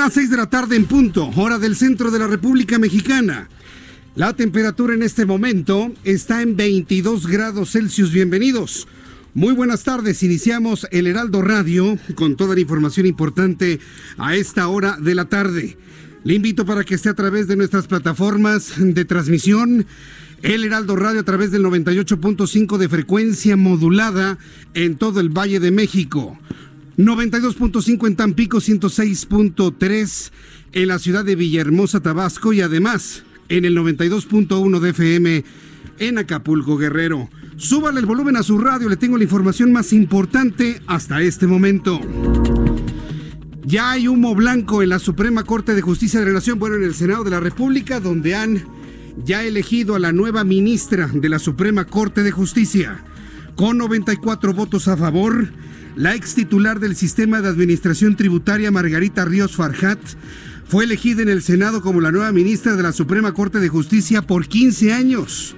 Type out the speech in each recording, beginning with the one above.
Las 6 de la tarde en punto, hora del centro de la República Mexicana. La temperatura en este momento está en 22 grados Celsius. Bienvenidos. Muy buenas tardes. Iniciamos el Heraldo Radio con toda la información importante a esta hora de la tarde. Le invito para que esté a través de nuestras plataformas de transmisión. El Heraldo Radio a través del 98.5 de frecuencia modulada en todo el Valle de México. 92.5 en Tampico, 106.3 en la ciudad de Villahermosa, Tabasco y además en el 92.1 de FM en Acapulco, Guerrero. Súbale el volumen a su radio, le tengo la información más importante hasta este momento. Ya hay humo blanco en la Suprema Corte de Justicia de la Nación, bueno, en el Senado de la República, donde han ya elegido a la nueva ministra de la Suprema Corte de Justicia. Con 94 votos a favor, la ex titular del sistema de administración tributaria, Margarita Ríos Farjat, fue elegida en el Senado como la nueva ministra de la Suprema Corte de Justicia por 15 años.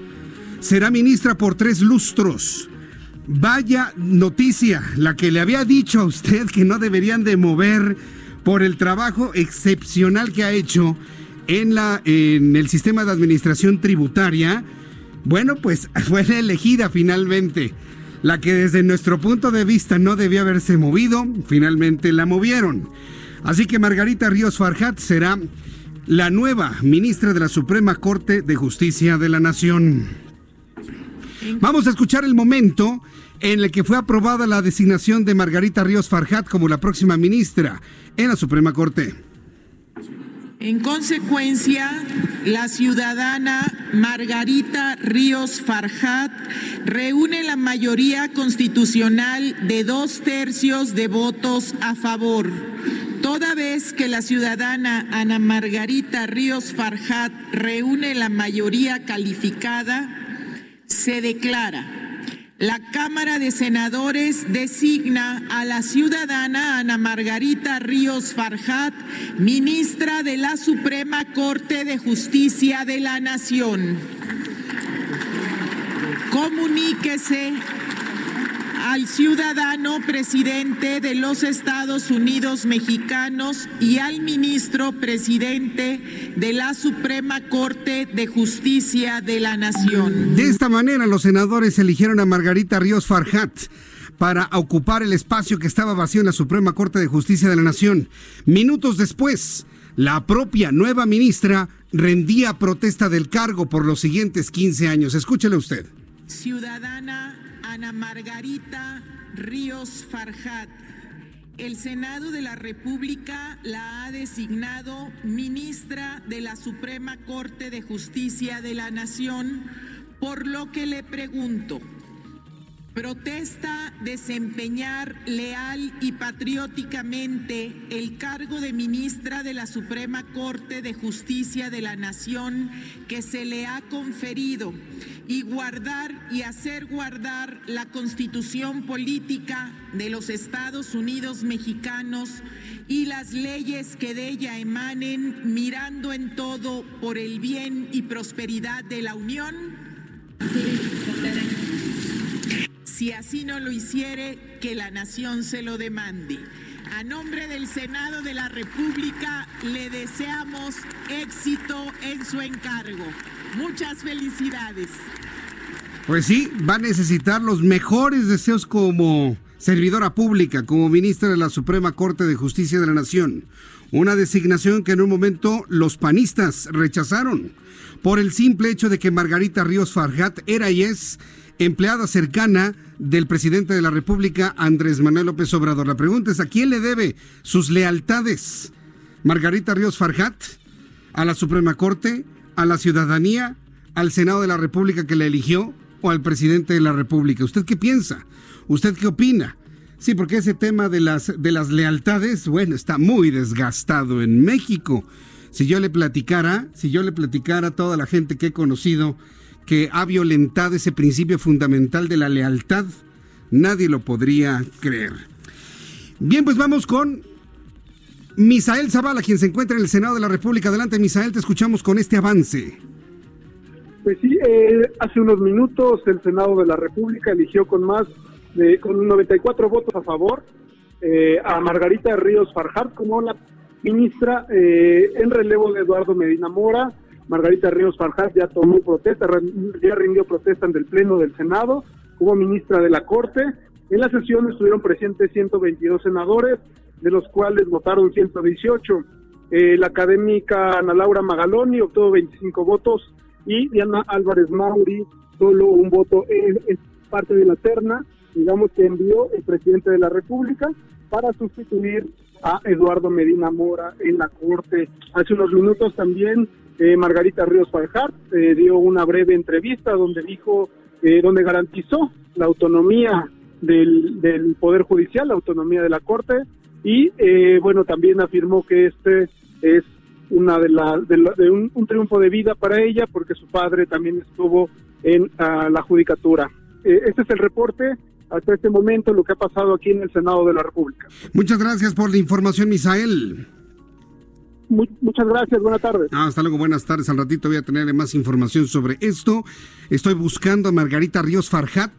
Será ministra por tres lustros. Vaya noticia, la que le había dicho a usted que no deberían de mover por el trabajo excepcional que ha hecho en, la, en el sistema de administración tributaria. Bueno, pues fue elegida finalmente. La que desde nuestro punto de vista no debía haberse movido, finalmente la movieron. Así que Margarita Ríos Farjat será la nueva ministra de la Suprema Corte de Justicia de la Nación. Vamos a escuchar el momento en el que fue aprobada la designación de Margarita Ríos Farjat como la próxima ministra en la Suprema Corte. En consecuencia, la ciudadana Margarita Ríos Farjat reúne la mayoría constitucional de dos tercios de votos a favor. Toda vez que la ciudadana Ana Margarita Ríos Farjat reúne la mayoría calificada, se declara la Cámara de Senadores designa a la ciudadana Ana Margarita Ríos Farjat, ministra de la Suprema Corte de Justicia de la Nación. Comuníquese al ciudadano presidente de los Estados Unidos mexicanos y al ministro presidente de la Suprema Corte de Justicia de la Nación. De esta manera, los senadores eligieron a Margarita Ríos Farjat para ocupar el espacio que estaba vacío en la Suprema Corte de Justicia de la Nación. Minutos después, la propia nueva ministra rendía protesta del cargo por los siguientes 15 años. Escúchele usted. Ciudadana Ana Margarita Ríos Farjat. El Senado de la República la ha designado ministra de la Suprema Corte de Justicia de la Nación, por lo que le pregunto, ¿protesta desempeñar leal y patrióticamente el cargo de ministra de la Suprema Corte de Justicia de la Nación que se le ha conferido? y guardar y hacer guardar la constitución política de los Estados Unidos mexicanos y las leyes que de ella emanen, mirando en todo por el bien y prosperidad de la Unión? Si así no lo hiciere, que la nación se lo demande. A nombre del Senado de la República le deseamos éxito en su encargo. Muchas felicidades. Pues sí, va a necesitar los mejores deseos como servidora pública, como ministra de la Suprema Corte de Justicia de la Nación. Una designación que en un momento los panistas rechazaron por el simple hecho de que Margarita Ríos Farjat era y es empleada cercana del presidente de la República, Andrés Manuel López Obrador. La pregunta es, ¿a quién le debe sus lealtades? Margarita Ríos Farjat, a la Suprema Corte, a la ciudadanía, al Senado de la República que la eligió o al presidente de la República. ¿Usted qué piensa? ¿Usted qué opina? Sí, porque ese tema de las, de las lealtades, bueno, está muy desgastado en México. Si yo le platicara, si yo le platicara a toda la gente que he conocido que ha violentado ese principio fundamental de la lealtad, nadie lo podría creer. Bien, pues vamos con Misael Zavala, quien se encuentra en el Senado de la República. Adelante, Misael, te escuchamos con este avance. Pues sí, eh, hace unos minutos el Senado de la República eligió con más de con 94 votos a favor eh, a Margarita Ríos Farjar como la ministra eh, en relevo de Eduardo Medina Mora. Margarita Ríos Farjar ya tomó protesta, ya rindió protesta en el Pleno del Senado como ministra de la Corte. En la sesión estuvieron presentes 122 senadores, de los cuales votaron 118. Eh, la académica Ana Laura Magaloni obtuvo 25 votos y Diana Álvarez Mauri solo un voto. es parte de la terna digamos, que envió el presidente de la República para sustituir a Eduardo Medina Mora en la Corte. Hace unos minutos también eh, Margarita Ríos Farjar eh, dio una breve entrevista donde dijo, eh, donde garantizó la autonomía del, del, Poder Judicial, la autonomía de la Corte, y bueno, también afirmó que este es una de, la, de, un, triunfo de vida para ella porque su padre también estuvo en la judicatura. este es el reporte hasta este momento lo que ha pasado aquí en el Senado de la República. Muchas gracias por la información, Misael. Muchas gracias, buenas tardes. Ah, hasta luego, buenas tardes. Al ratito voy a tener más información sobre esto. Estoy buscando a Margarita Ríos Farjat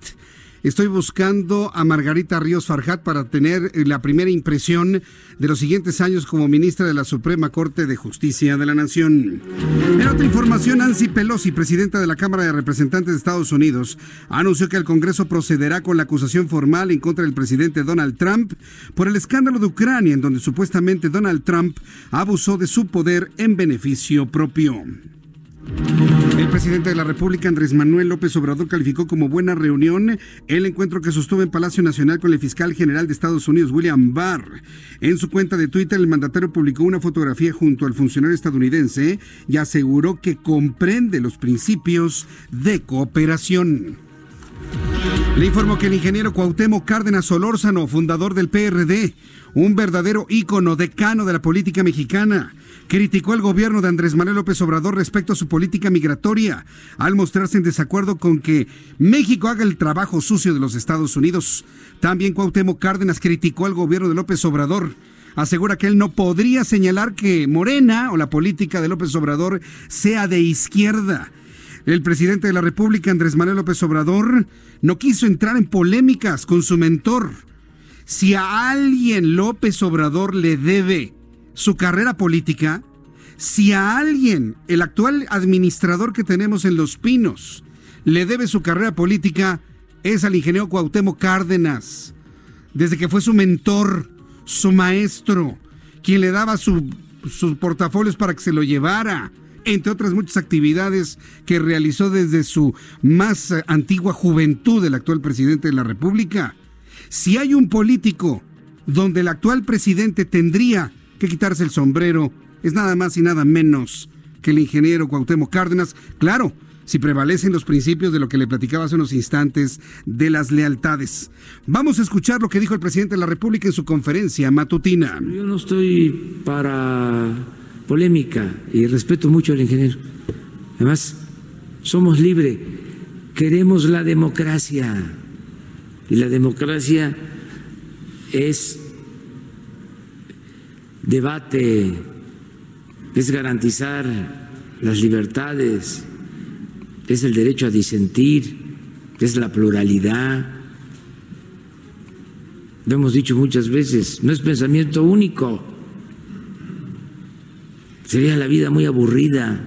Estoy buscando a Margarita Ríos Farjat para tener eh, la primera impresión de los siguientes años como ministra de la Suprema Corte de Justicia de la Nación. En otra información, Nancy Pelosi, presidenta de la Cámara de Representantes de Estados Unidos, anunció que el Congreso procederá con la acusación formal en contra del presidente Donald Trump por el escándalo de Ucrania, en donde supuestamente Donald Trump abusó de su poder en beneficio propio. El presidente de la República, Andrés Manuel López Obrador, calificó como buena reunión el encuentro que sostuvo en Palacio Nacional con el fiscal general de Estados Unidos, William Barr. En su cuenta de Twitter, el mandatario publicó una fotografía junto al funcionario estadounidense y aseguró que comprende los principios de cooperación. Le informo que el ingeniero Cuauhtémoc Cárdenas Solórzano, fundador del PRD, un verdadero ícono decano de la política mexicana, criticó al gobierno de Andrés Manuel López Obrador respecto a su política migratoria, al mostrarse en desacuerdo con que México haga el trabajo sucio de los Estados Unidos. También Cuauhtémoc Cárdenas criticó al gobierno de López Obrador. Asegura que él no podría señalar que Morena o la política de López Obrador sea de izquierda. El presidente de la República, Andrés Manuel López Obrador, no quiso entrar en polémicas con su mentor. Si a alguien López Obrador le debe su carrera política, si a alguien, el actual administrador que tenemos en Los Pinos, le debe su carrera política, es al ingeniero Cuauhtémoc Cárdenas, desde que fue su mentor, su maestro, quien le daba sus portafolios para que se lo llevara, entre otras muchas actividades que realizó desde su más antigua juventud el actual presidente de la República. Si hay un político donde el actual presidente tendría que quitarse el sombrero es nada más y nada menos que el ingeniero Cuauhtémoc Cárdenas. Claro, si prevalecen los principios de lo que le platicaba hace unos instantes de las lealtades. Vamos a escuchar lo que dijo el presidente de la República en su conferencia matutina. Yo no estoy para polémica y respeto mucho al ingeniero. Además, somos libres, queremos la democracia y la democracia es debate es garantizar las libertades, es el derecho a disentir, es la pluralidad. lo hemos dicho muchas veces, no es pensamiento único. Sería la vida muy aburrida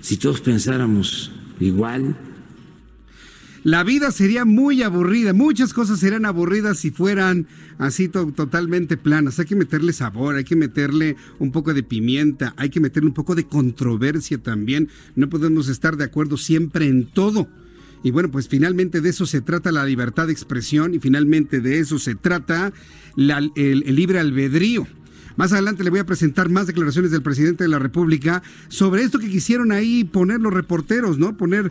si todos pensáramos igual. La vida sería muy aburrida, muchas cosas serían aburridas si fueran así totalmente planas. Hay que meterle sabor, hay que meterle un poco de pimienta, hay que meterle un poco de controversia también. No podemos estar de acuerdo siempre en todo. Y bueno, pues finalmente de eso se trata la libertad de expresión y finalmente de eso se trata el libre albedrío. Más adelante le voy a presentar más declaraciones del presidente de la República sobre esto que quisieron ahí poner los reporteros, ¿no? Poner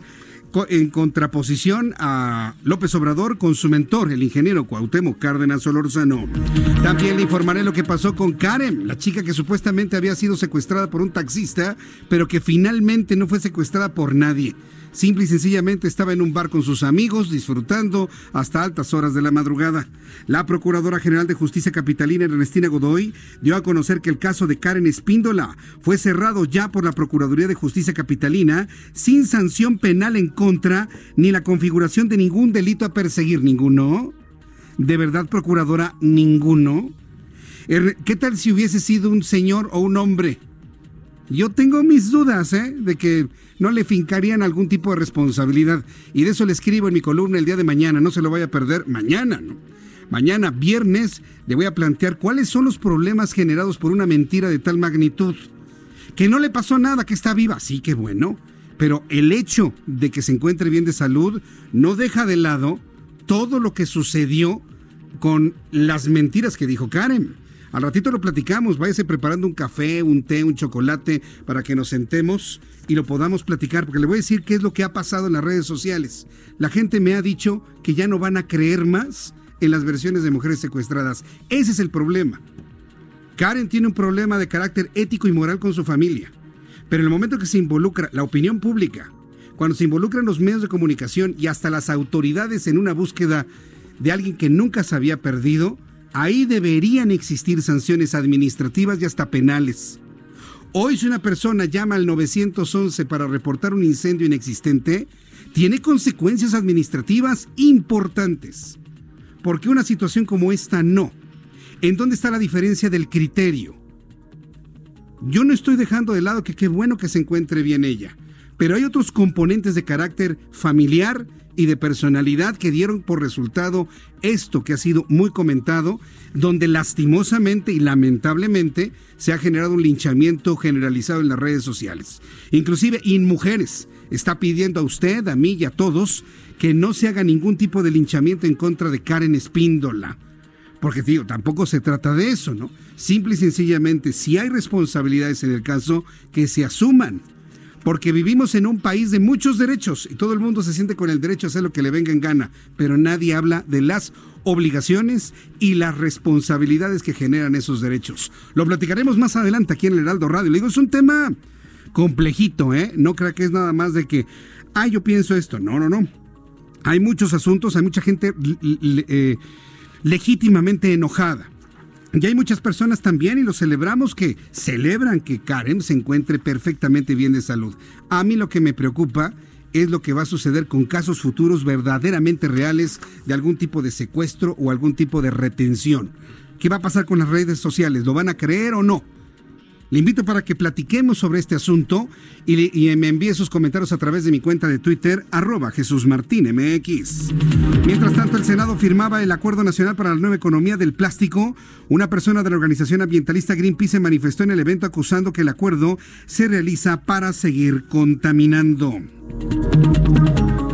en contraposición a López Obrador con su mentor, el ingeniero Cuauhtémoc Cárdenas Solorzano. También le informaré lo que pasó con Karen, la chica que supuestamente había sido secuestrada por un taxista, pero que finalmente no fue secuestrada por nadie. Simple y sencillamente estaba en un bar con sus amigos disfrutando hasta altas horas de la madrugada. La Procuradora General de Justicia Capitalina, Ernestina Godoy, dio a conocer que el caso de Karen Espíndola fue cerrado ya por la Procuraduría de Justicia Capitalina sin sanción penal en contra ni la configuración de ningún delito a perseguir. ¿Ninguno? ¿De verdad, Procuradora, ninguno? ¿Qué tal si hubiese sido un señor o un hombre? Yo tengo mis dudas, ¿eh? De que no le fincarían algún tipo de responsabilidad. Y de eso le escribo en mi columna el día de mañana. No se lo vaya a perder mañana, ¿no? Mañana, viernes, le voy a plantear cuáles son los problemas generados por una mentira de tal magnitud. Que no le pasó nada, que está viva. Sí, qué bueno. Pero el hecho de que se encuentre bien de salud no deja de lado todo lo que sucedió con las mentiras que dijo Karen. Al ratito lo platicamos, váyase preparando un café, un té, un chocolate para que nos sentemos y lo podamos platicar, porque le voy a decir qué es lo que ha pasado en las redes sociales. La gente me ha dicho que ya no van a creer más en las versiones de mujeres secuestradas. Ese es el problema. Karen tiene un problema de carácter ético y moral con su familia, pero en el momento que se involucra la opinión pública, cuando se involucran los medios de comunicación y hasta las autoridades en una búsqueda de alguien que nunca se había perdido, Ahí deberían existir sanciones administrativas y hasta penales. Hoy si una persona llama al 911 para reportar un incendio inexistente, tiene consecuencias administrativas importantes. ¿Por qué una situación como esta no? ¿En dónde está la diferencia del criterio? Yo no estoy dejando de lado que qué bueno que se encuentre bien ella, pero hay otros componentes de carácter familiar y de personalidad que dieron por resultado esto que ha sido muy comentado, donde lastimosamente y lamentablemente se ha generado un linchamiento generalizado en las redes sociales. Inclusive mujeres está pidiendo a usted, a mí y a todos que no se haga ningún tipo de linchamiento en contra de Karen Espíndola. Porque, tío, tampoco se trata de eso, ¿no? Simple y sencillamente, si hay responsabilidades en el caso, que se asuman porque vivimos en un país de muchos derechos y todo el mundo se siente con el derecho a hacer lo que le venga en gana, pero nadie habla de las obligaciones y las responsabilidades que generan esos derechos. Lo platicaremos más adelante aquí en el Heraldo Radio. Le digo, es un tema complejito, ¿eh? No crea que es nada más de que, ah, yo pienso esto. No, no, no. Hay muchos asuntos, hay mucha gente eh, legítimamente enojada. Y hay muchas personas también, y lo celebramos, que celebran que Karen se encuentre perfectamente bien de salud. A mí lo que me preocupa es lo que va a suceder con casos futuros verdaderamente reales de algún tipo de secuestro o algún tipo de retención. ¿Qué va a pasar con las redes sociales? ¿Lo van a creer o no? Le invito para que platiquemos sobre este asunto y, me envíe sus comentarios a través de mi cuenta de Twitter, arroba Jesús Martín MX. Mientras tanto, el Senado firmaba el Acuerdo Nacional para la Nueva Economía del Plástico. Una persona de la organización ambientalista Greenpeace se manifestó en el evento acusando que el acuerdo se realiza para seguir contaminando.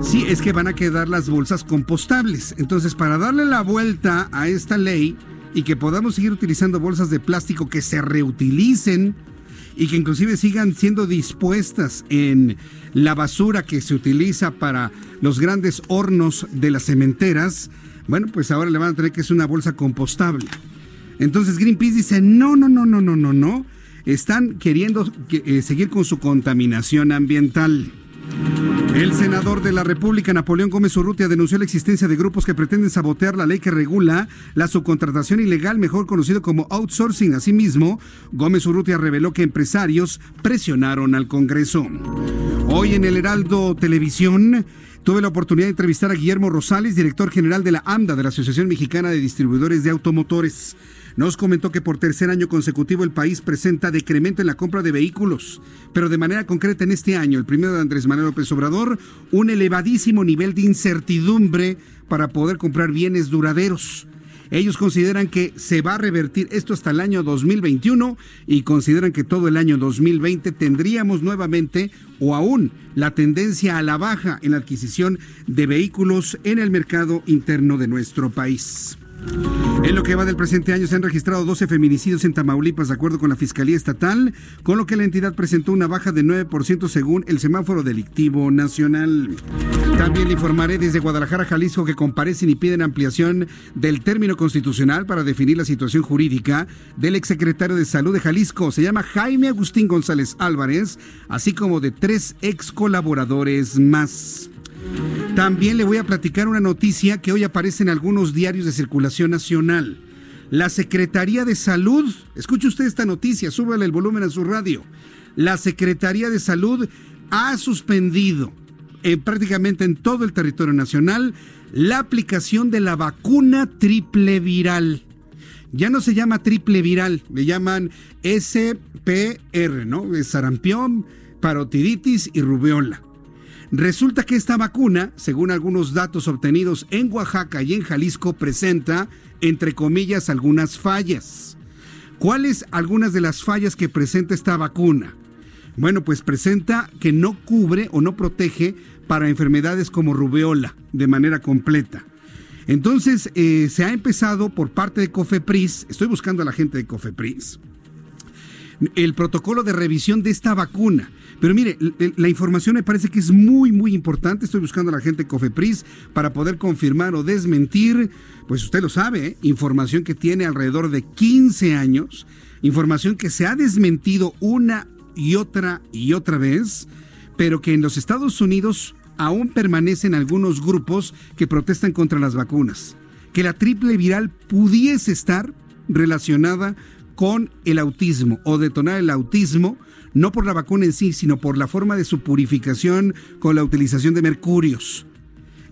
Sí, es que van a quedar las bolsas compostables. Entonces, para darle la vuelta a esta ley, y que podamos seguir utilizando bolsas de plástico que se reutilicen y que inclusive sigan siendo dispuestas en la basura que se utiliza para los grandes hornos de las cementeras, bueno, pues ahora le van a tener que es una bolsa compostable. Entonces Greenpeace dice, no, no, no, no, no, no, no, están queriendo eh, seguir con su contaminación ambiental. El senador de la República, Napoleón Gómez Urrutia, denunció la existencia de grupos que pretenden sabotear la ley que regula la subcontratación ilegal, mejor conocido como outsourcing. Asimismo, Gómez Urrutia reveló que empresarios presionaron al Congreso. Hoy en el Heraldo Televisión Tuve la oportunidad de entrevistar a Guillermo Rosales, director general de la AMDA, de la Asociación Mexicana de Distribuidores de Automotores. Nos comentó que por tercer año consecutivo el país presenta decremento en la compra de vehículos, pero de manera concreta en este año, el primero de Andrés Manuel López Obrador, un elevadísimo nivel de incertidumbre para poder comprar bienes duraderos. Ellos consideran que se va a revertir esto hasta el año 2021 y consideran que todo el año 2020 tendríamos nuevamente o aún la tendencia a la baja en la adquisición de vehículos en el mercado interno de nuestro país. En lo que va del presente año se han registrado 12 feminicidios en Tamaulipas, de acuerdo con la Fiscalía Estatal, con lo que la entidad presentó una baja de 9% según el semáforo delictivo nacional. También le informaré desde Guadalajara, Jalisco, que comparecen y piden ampliación del término constitucional para definir la situación jurídica del exsecretario de Salud de Jalisco. Se llama Jaime Agustín González Álvarez, así como de tres ex colaboradores más. También le voy a platicar una noticia que hoy aparece en algunos diarios de circulación nacional. La Secretaría de Salud, escuche usted esta noticia, súbale el volumen a su radio. La Secretaría de Salud ha suspendido en prácticamente en todo el territorio nacional la aplicación de la vacuna triple viral. Ya no se llama triple viral, le llaman SPR, ¿no? Sarampión, parotiditis y rubiola. Resulta que esta vacuna, según algunos datos obtenidos en Oaxaca y en Jalisco, presenta, entre comillas, algunas fallas. ¿Cuáles algunas de las fallas que presenta esta vacuna? Bueno, pues presenta que no cubre o no protege para enfermedades como rubeola de manera completa. Entonces, eh, se ha empezado por parte de Cofepris, estoy buscando a la gente de Cofepris, el protocolo de revisión de esta vacuna. Pero mire, la información me parece que es muy, muy importante. Estoy buscando a la gente Cofepris para poder confirmar o desmentir, pues usted lo sabe, ¿eh? información que tiene alrededor de 15 años, información que se ha desmentido una y otra y otra vez, pero que en los Estados Unidos aún permanecen algunos grupos que protestan contra las vacunas. Que la triple viral pudiese estar relacionada con el autismo o detonar el autismo no por la vacuna en sí, sino por la forma de su purificación con la utilización de mercurios.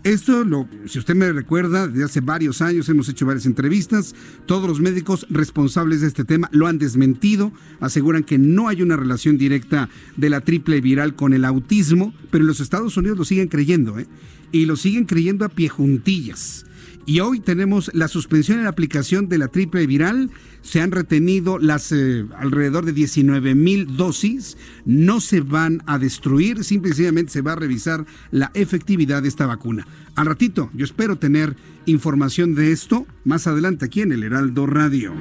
Esto, lo, si usted me recuerda, desde hace varios años hemos hecho varias entrevistas, todos los médicos responsables de este tema lo han desmentido, aseguran que no hay una relación directa de la triple viral con el autismo, pero en los Estados Unidos lo siguen creyendo, ¿eh? y lo siguen creyendo a pie juntillas. Y hoy tenemos la suspensión en la aplicación de la triple viral. Se han retenido las eh, alrededor de 19 mil dosis. No se van a destruir, simplemente se va a revisar la efectividad de esta vacuna. Al ratito, yo espero tener información de esto más adelante aquí en el Heraldo Radio.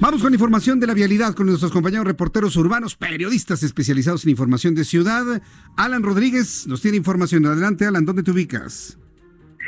Vamos con información de la vialidad con nuestros compañeros reporteros urbanos, periodistas especializados en información de ciudad. Alan Rodríguez nos tiene información. Adelante, Alan, ¿dónde te ubicas?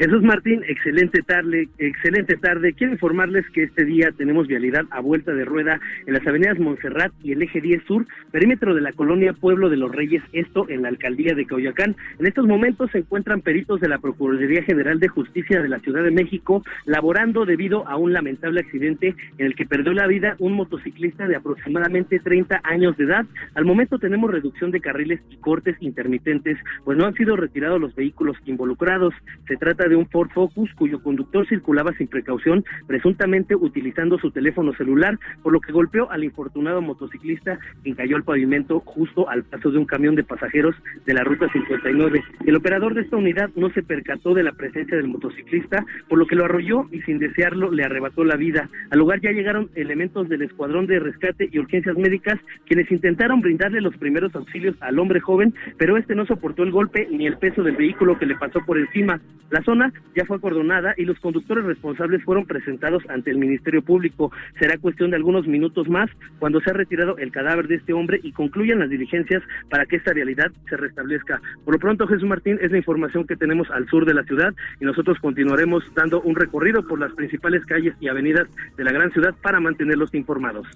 Jesús Martín, excelente tarde, excelente tarde. Quiero informarles que este día tenemos vialidad a vuelta de rueda en las avenidas Montserrat y el eje 10 Sur, perímetro de la colonia Pueblo de los Reyes, esto en la alcaldía de Coyoacán. En estos momentos se encuentran peritos de la Procuraduría General de Justicia de la Ciudad de México laborando debido a un lamentable accidente en el que perdió la vida un motociclista de aproximadamente 30 años de edad. Al momento tenemos reducción de carriles y cortes intermitentes, pues no han sido retirados los vehículos involucrados. Se trata de un Ford Focus cuyo conductor circulaba sin precaución, presuntamente utilizando su teléfono celular, por lo que golpeó al infortunado motociclista quien cayó al pavimento justo al paso de un camión de pasajeros de la ruta 59. El operador de esta unidad no se percató de la presencia del motociclista, por lo que lo arrolló y sin desearlo le arrebató la vida. Al lugar ya llegaron elementos del escuadrón de rescate y urgencias médicas quienes intentaron brindarle los primeros auxilios al hombre joven, pero este no soportó el golpe ni el peso del vehículo que le pasó por encima. La zona ya fue acordonada y los conductores responsables fueron presentados ante el Ministerio Público. Será cuestión de algunos minutos más cuando se ha retirado el cadáver de este hombre y concluyan las diligencias para que esta realidad se restablezca. Por lo pronto, Jesús Martín, es la información que tenemos al sur de la ciudad y nosotros continuaremos dando un recorrido por las principales calles y avenidas de la gran ciudad para mantenerlos informados.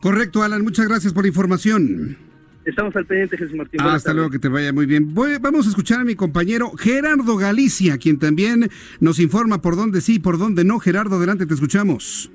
Correcto, Alan. Muchas gracias por la información. Estamos al pendiente, Jesús Martín. hasta luego, que te vaya muy bien. vamos a escuchar a mi compañero Gerardo Galicia, quien también nos informa por dónde sí, por dónde no. Gerardo, adelante, te escuchamos.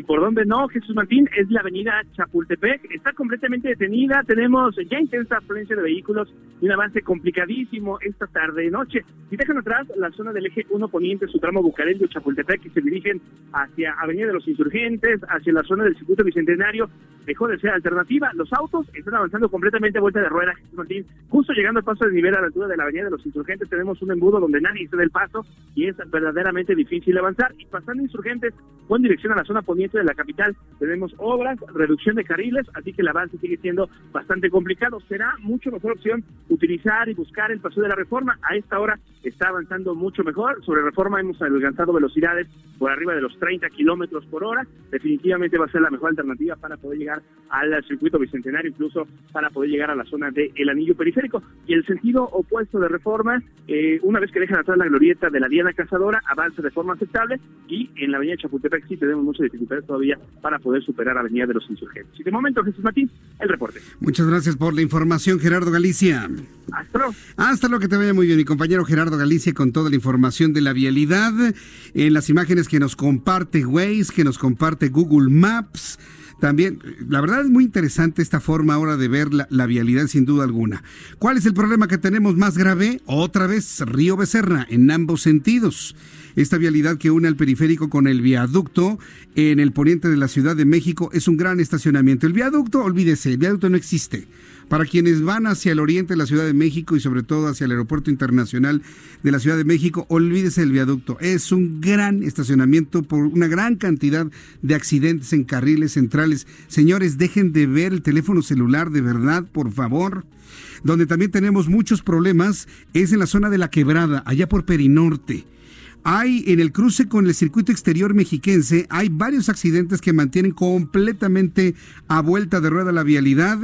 Y por dónde no, Jesús Martín, es la avenida Chapultepec. Está completamente detenida, tenemos ya intensa afluencia de vehículos y un avance complicadísimo esta tarde y noche. Si dejan atrás la zona del eje 1 poniente, su tramo Bucareli Chapultepec, y se dirigen hacia Avenida de los Insurgentes, hacia la zona del circuito bicentenario, dejó de ser alternativa. Los autos están avanzando completamente a vuelta de rueda, Jesús Martín. Justo llegando al paso de nivel a la altura de la Avenida de los Insurgentes, tenemos un embudo donde nadie se da el paso y es verdaderamente difícil avanzar. Y pasando Insurgentes, con dirección a la zona poniente de la capital, tenemos obras, reducción de carriles, así que el avance sigue siendo bastante complicado. Será mucho mejor opción utilizar y buscar el paso de la reforma. A esta hora está avanzando mucho mejor. Sobre reforma hemos alcanzado velocidades por arriba de los 30 kilómetros por hora. Definitivamente va a ser la mejor alternativa para poder llegar al circuito bicentenario, incluso para poder llegar a la zona del anillo periférico. Y el sentido opuesto de reforma, eh, una vez que dejan atrás la glorieta de la Diana Cazadora, avanza de forma aceptable y en la avenida Chapultepec sí tenemos muchas dificultades todavía para poder superar la avenida de los insurgentes. Y de momento, Jesús Martín, el reporte. Muchas gracias por la información, Gerardo Galicia. Hasta luego. Hasta luego, que te vaya muy bien, mi compañero Gerardo Galicia, con toda la información de la vialidad, en las imágenes que nos comparte Waze, que nos comparte Google Maps. También, la verdad es muy interesante esta forma ahora de ver la, vialidad sin duda alguna. ¿Cuál es el problema que tenemos más grave? Otra vez, Río Becerra, en ambos sentidos. Esta vialidad que une al periférico con el viaducto en el poniente de la Ciudad de México es un gran estacionamiento. El viaducto, olvídese, el viaducto no existe. Para quienes van hacia el oriente de la Ciudad de México y sobre todo hacia el Aeropuerto Internacional de la Ciudad de México, olvídese el viaducto. Es un gran estacionamiento por una gran cantidad de accidentes en carriles centrales. Señores, dejen de ver el teléfono celular de verdad, por favor. Donde también tenemos muchos problemas es en la zona de la quebrada, allá por Perinorte. Hay en el cruce con el circuito exterior mexiquense, hay varios accidentes que mantienen completamente a vuelta de rueda la vialidad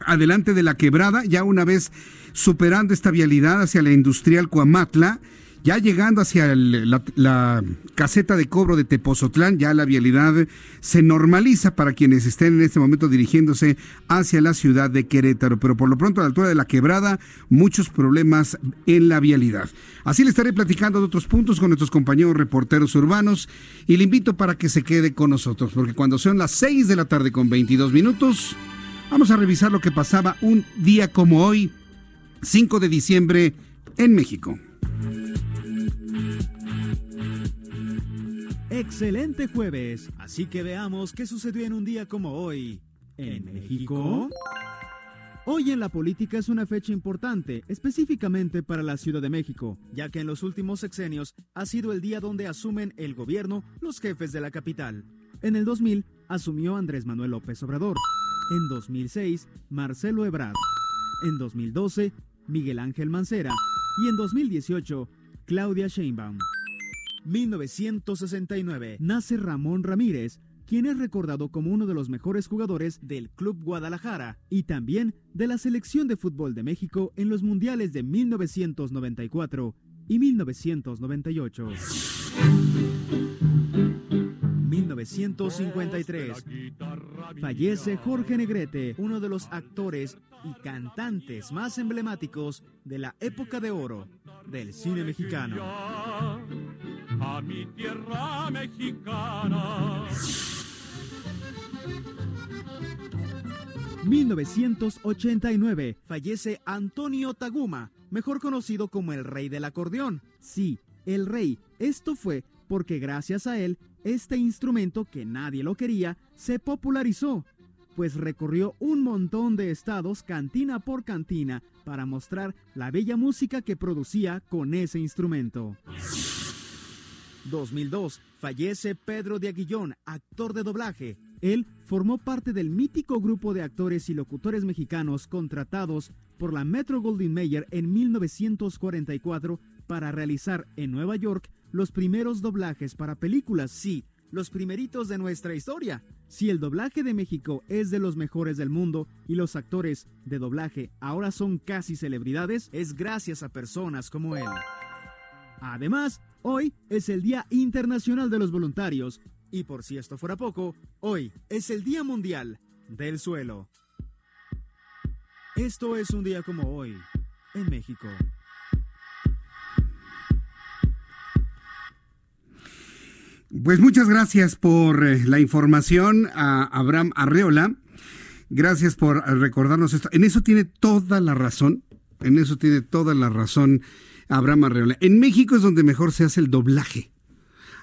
adelante de la quebrada, ya una vez superando esta vialidad hacia la industrial Cuamatla, ya llegando hacia la, caseta de cobro de Tepozotlán, ya la vialidad se normaliza para quienes estén en este momento dirigiéndose hacia la ciudad de Querétaro. Pero por lo pronto, a la altura de la quebrada, muchos problemas en la vialidad. Así le estaré platicando de otros puntos con nuestros compañeros reporteros urbanos y le invito para que se quede con nosotros, porque cuando son las 6 de la tarde con 22 minutos, vamos a revisar lo que pasaba un día como hoy, 5 de diciembre, en México. Excelente jueves, así que veamos qué sucedió en un día como hoy. ¿En México? Hoy en la política es una fecha importante, específicamente para la Ciudad de México, ya que en los últimos sexenios ha sido el día donde asumen el gobierno los jefes de la capital. En el 2000 asumió Andrés Manuel López Obrador. En 2006, Marcelo Ebrard. En 2012, Miguel Ángel Mancera. Y en 2018, Claudia Sheinbaum. 1969 nace Ramón Ramírez, quien es recordado como uno de los mejores jugadores del Club Guadalajara y también de la selección de fútbol de México en los mundiales de 1994 y 1998. 1953. Fallece Jorge Negrete, uno de los actores y cantantes más emblemáticos de la época de oro del cine mexicano. A mi tierra mexicana. 1989 fallece Antonio Taguma, mejor conocido como el rey del acordeón. Sí, el rey. Esto fue porque gracias a él, este instrumento que nadie lo quería, se popularizó, pues recorrió un montón de estados cantina por cantina para mostrar la bella música que producía con ese instrumento. 2002. Fallece Pedro de Aguillón, actor de doblaje. Él formó parte del mítico grupo de actores y locutores mexicanos contratados por la Metro Goldwyn Mayer en 1944 para realizar en Nueva York los primeros doblajes para películas, sí, los primeritos de nuestra historia. Si el doblaje de México es de los mejores del mundo y los actores de doblaje ahora son casi celebridades, es gracias a personas como él. Además, hoy es el Día Internacional de los Voluntarios y por si esto fuera poco, hoy es el Día Mundial del Suelo. Esto es un día como hoy en México. Pues muchas gracias por eh, la información a Abraham Arreola. Gracias por recordarnos esto. En eso tiene toda la razón. En eso tiene toda la razón Abraham Arreola. En México es donde mejor se hace el doblaje.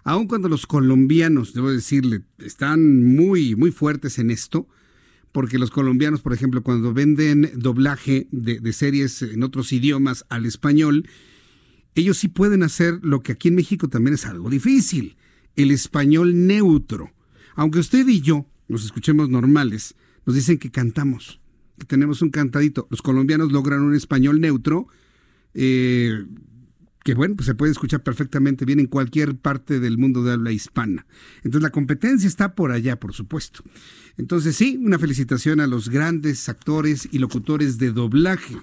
Aun cuando los colombianos, debo decirle, están muy, muy fuertes en esto, porque los colombianos, por ejemplo, cuando venden doblaje de series en otros idiomas al español, ellos sí pueden hacer lo que aquí en México también es algo difícil, el español neutro. Aunque usted y yo nos escuchemos normales, nos dicen que cantamos, que tenemos un cantadito. Los colombianos logran un español neutro, eh, que bueno, pues se puede escuchar perfectamente bien en cualquier parte del mundo de habla hispana. Entonces la competencia está por allá, por supuesto. Entonces sí, una felicitación a los grandes actores y locutores de doblaje.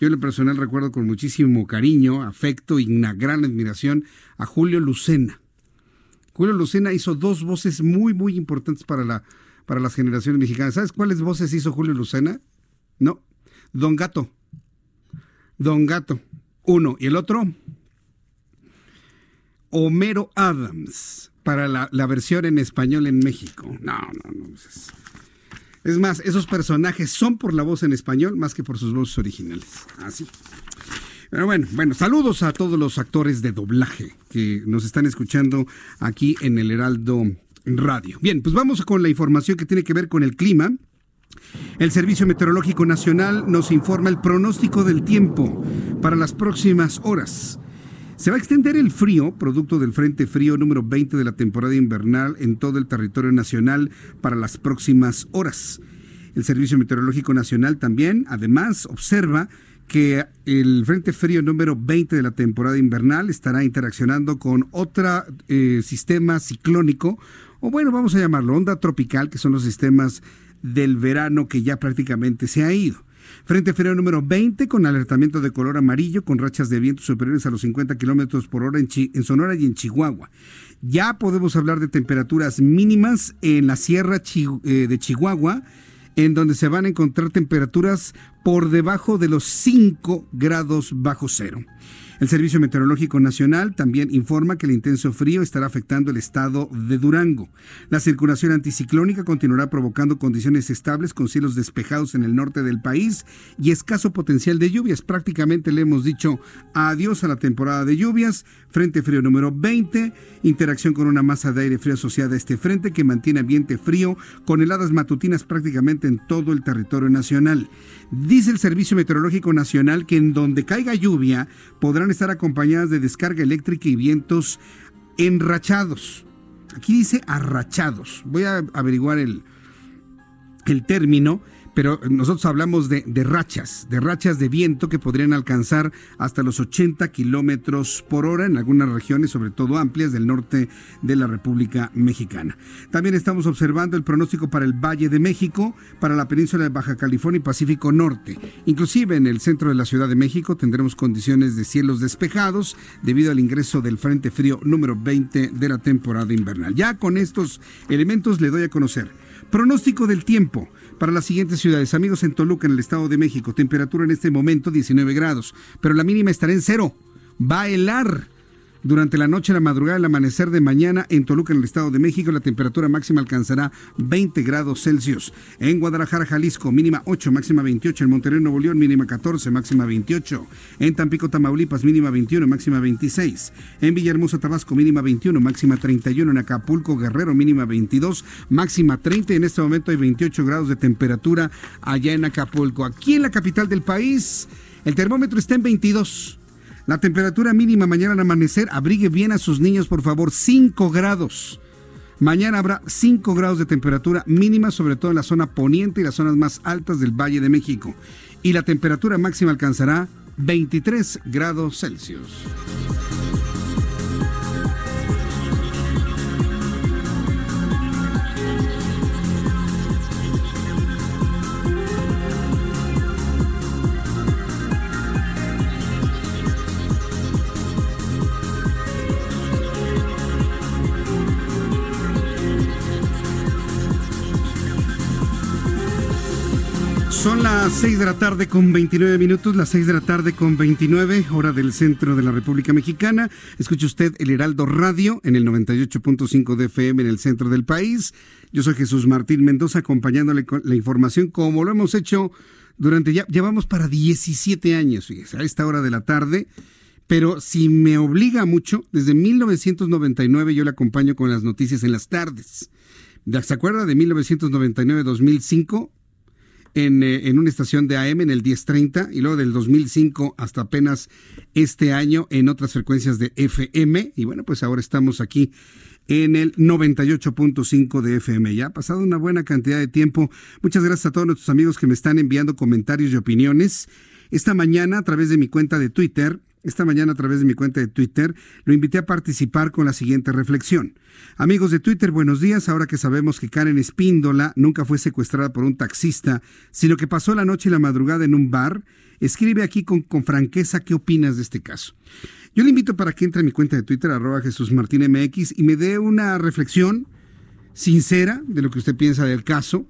Yo en lo personal recuerdo con muchísimo cariño, afecto y una gran admiración a Julio Lucena. Julio Lucena hizo dos voces muy, muy importantes para, la, para las generaciones mexicanas. ¿Sabes cuáles voces hizo Julio Lucena? No. Don Gato. Don Gato. Uno. ¿Y el otro? Homero Adams para la, la versión en español en México. No, no, no. Es, es más, esos personajes son por la voz en español más que por sus voces originales. Así. Pero bueno, bueno, saludos a todos los actores de doblaje que nos están escuchando aquí en el Heraldo Radio. Bien, pues vamos con la información que tiene que ver con el clima. El Servicio Meteorológico Nacional nos informa el pronóstico del tiempo para las próximas horas. Se va a extender el frío, producto del Frente Frío número 20 de la temporada invernal en todo el territorio nacional para las próximas horas. El Servicio Meteorológico Nacional también, además, observa que el Frente Frío número 20 de la temporada invernal estará interaccionando con otro eh, sistema ciclónico, o bueno, vamos a llamarlo onda tropical, que son los sistemas del verano que ya prácticamente se ha ido. Frente Frío número 20 con alertamiento de color amarillo con rachas de viento superiores a los 50 kilómetros por hora en, Sonora y en Chihuahua. Ya podemos hablar de temperaturas mínimas en la sierra eh, de Chihuahua, en donde se van a encontrar temperaturas por debajo de los 5 grados bajo cero. El Servicio Meteorológico Nacional también informa que el intenso frío estará afectando el estado de Durango. La circulación anticiclónica continuará provocando condiciones estables con cielos despejados en el norte del país y escaso potencial de lluvias. Prácticamente le hemos dicho adiós a la temporada de lluvias. Frente frío número 20, interacción con una masa de aire frío asociada a este frente que mantiene ambiente frío con heladas matutinas prácticamente en todo el territorio nacional. Dice el Servicio Meteorológico Nacional que en donde caiga lluvia podrán estar acompañadas de descarga eléctrica y vientos enrachados. Aquí dice arrachados. Voy a averiguar el, el término pero nosotros hablamos de, rachas, de rachas de viento que podrían alcanzar hasta los 80 kilómetros por hora en algunas regiones, sobre todo amplias del norte de la República Mexicana. También estamos observando el pronóstico para el Valle de México, para la península de Baja California y Pacífico Norte. Inclusive en el centro de la Ciudad de México tendremos condiciones de cielos despejados debido al ingreso del Frente Frío número 20 de la temporada invernal. Ya con estos elementos le doy a conocer. Pronóstico del tiempo para las siguientes ciudades. Amigos en Toluca, en el Estado de México, temperatura en este momento 19 grados, pero la mínima estará en cero. Va a helar. Durante la noche, la madrugada, el amanecer de mañana en Toluca, en el Estado de México, la temperatura máxima alcanzará 20 grados Celsius. En Guadalajara, Jalisco, mínima 8, máxima 28. En Monterrey, Nuevo León, mínima 14, máxima 28. En Tampico, Tamaulipas, mínima 21, máxima 26. En Villahermosa, Tabasco, mínima 21, máxima 31. En Acapulco, Guerrero, mínima 22, máxima 30. En este momento hay 28 grados de temperatura allá en Acapulco. Aquí en la capital del país, el termómetro está en 22. La temperatura mínima mañana al amanecer, abrigue bien a sus niños, por favor, 5 grados. Mañana habrá 5 grados de temperatura mínima, sobre todo en la zona poniente y las zonas más altas del Valle de México. Y la temperatura máxima alcanzará 23 grados Celsius. Son las 6 de la tarde con 29 minutos, las 6 de la tarde con 29, hora del centro de la República Mexicana. Escuche usted el Heraldo Radio en el 98.5 de FM en el centro del país. Yo soy Jesús Martín Mendoza acompañándole con la información como lo hemos hecho durante ya, llevamos para 17 años, fíjese, a esta hora de la tarde. Pero si me obliga mucho, desde 1999 yo le acompaño con las noticias en las tardes. ¿Se acuerda de 1999-2005? En, eh, en, una estación de AM en el 1030 y luego del 2005 hasta apenas este año en otras frecuencias de FM. Y bueno, pues ahora estamos aquí en el 98.5 de FM. Ya ha pasado una buena cantidad de tiempo. Muchas gracias a todos nuestros amigos que me están enviando comentarios y opiniones. Esta mañana a través de mi cuenta de Twitter esta mañana a través de mi cuenta de Twitter lo invité a participar con la siguiente reflexión. Amigos de Twitter, buenos días. Ahora que sabemos que Karen Espíndola nunca fue secuestrada por un taxista, sino que pasó la noche y la madrugada en un bar, escribe aquí con, con franqueza qué opinas de este caso. Yo le invito para que entre a mi cuenta de Twitter, arroba Jesús Martín MX, y me dé una reflexión sincera de lo que usted piensa del caso,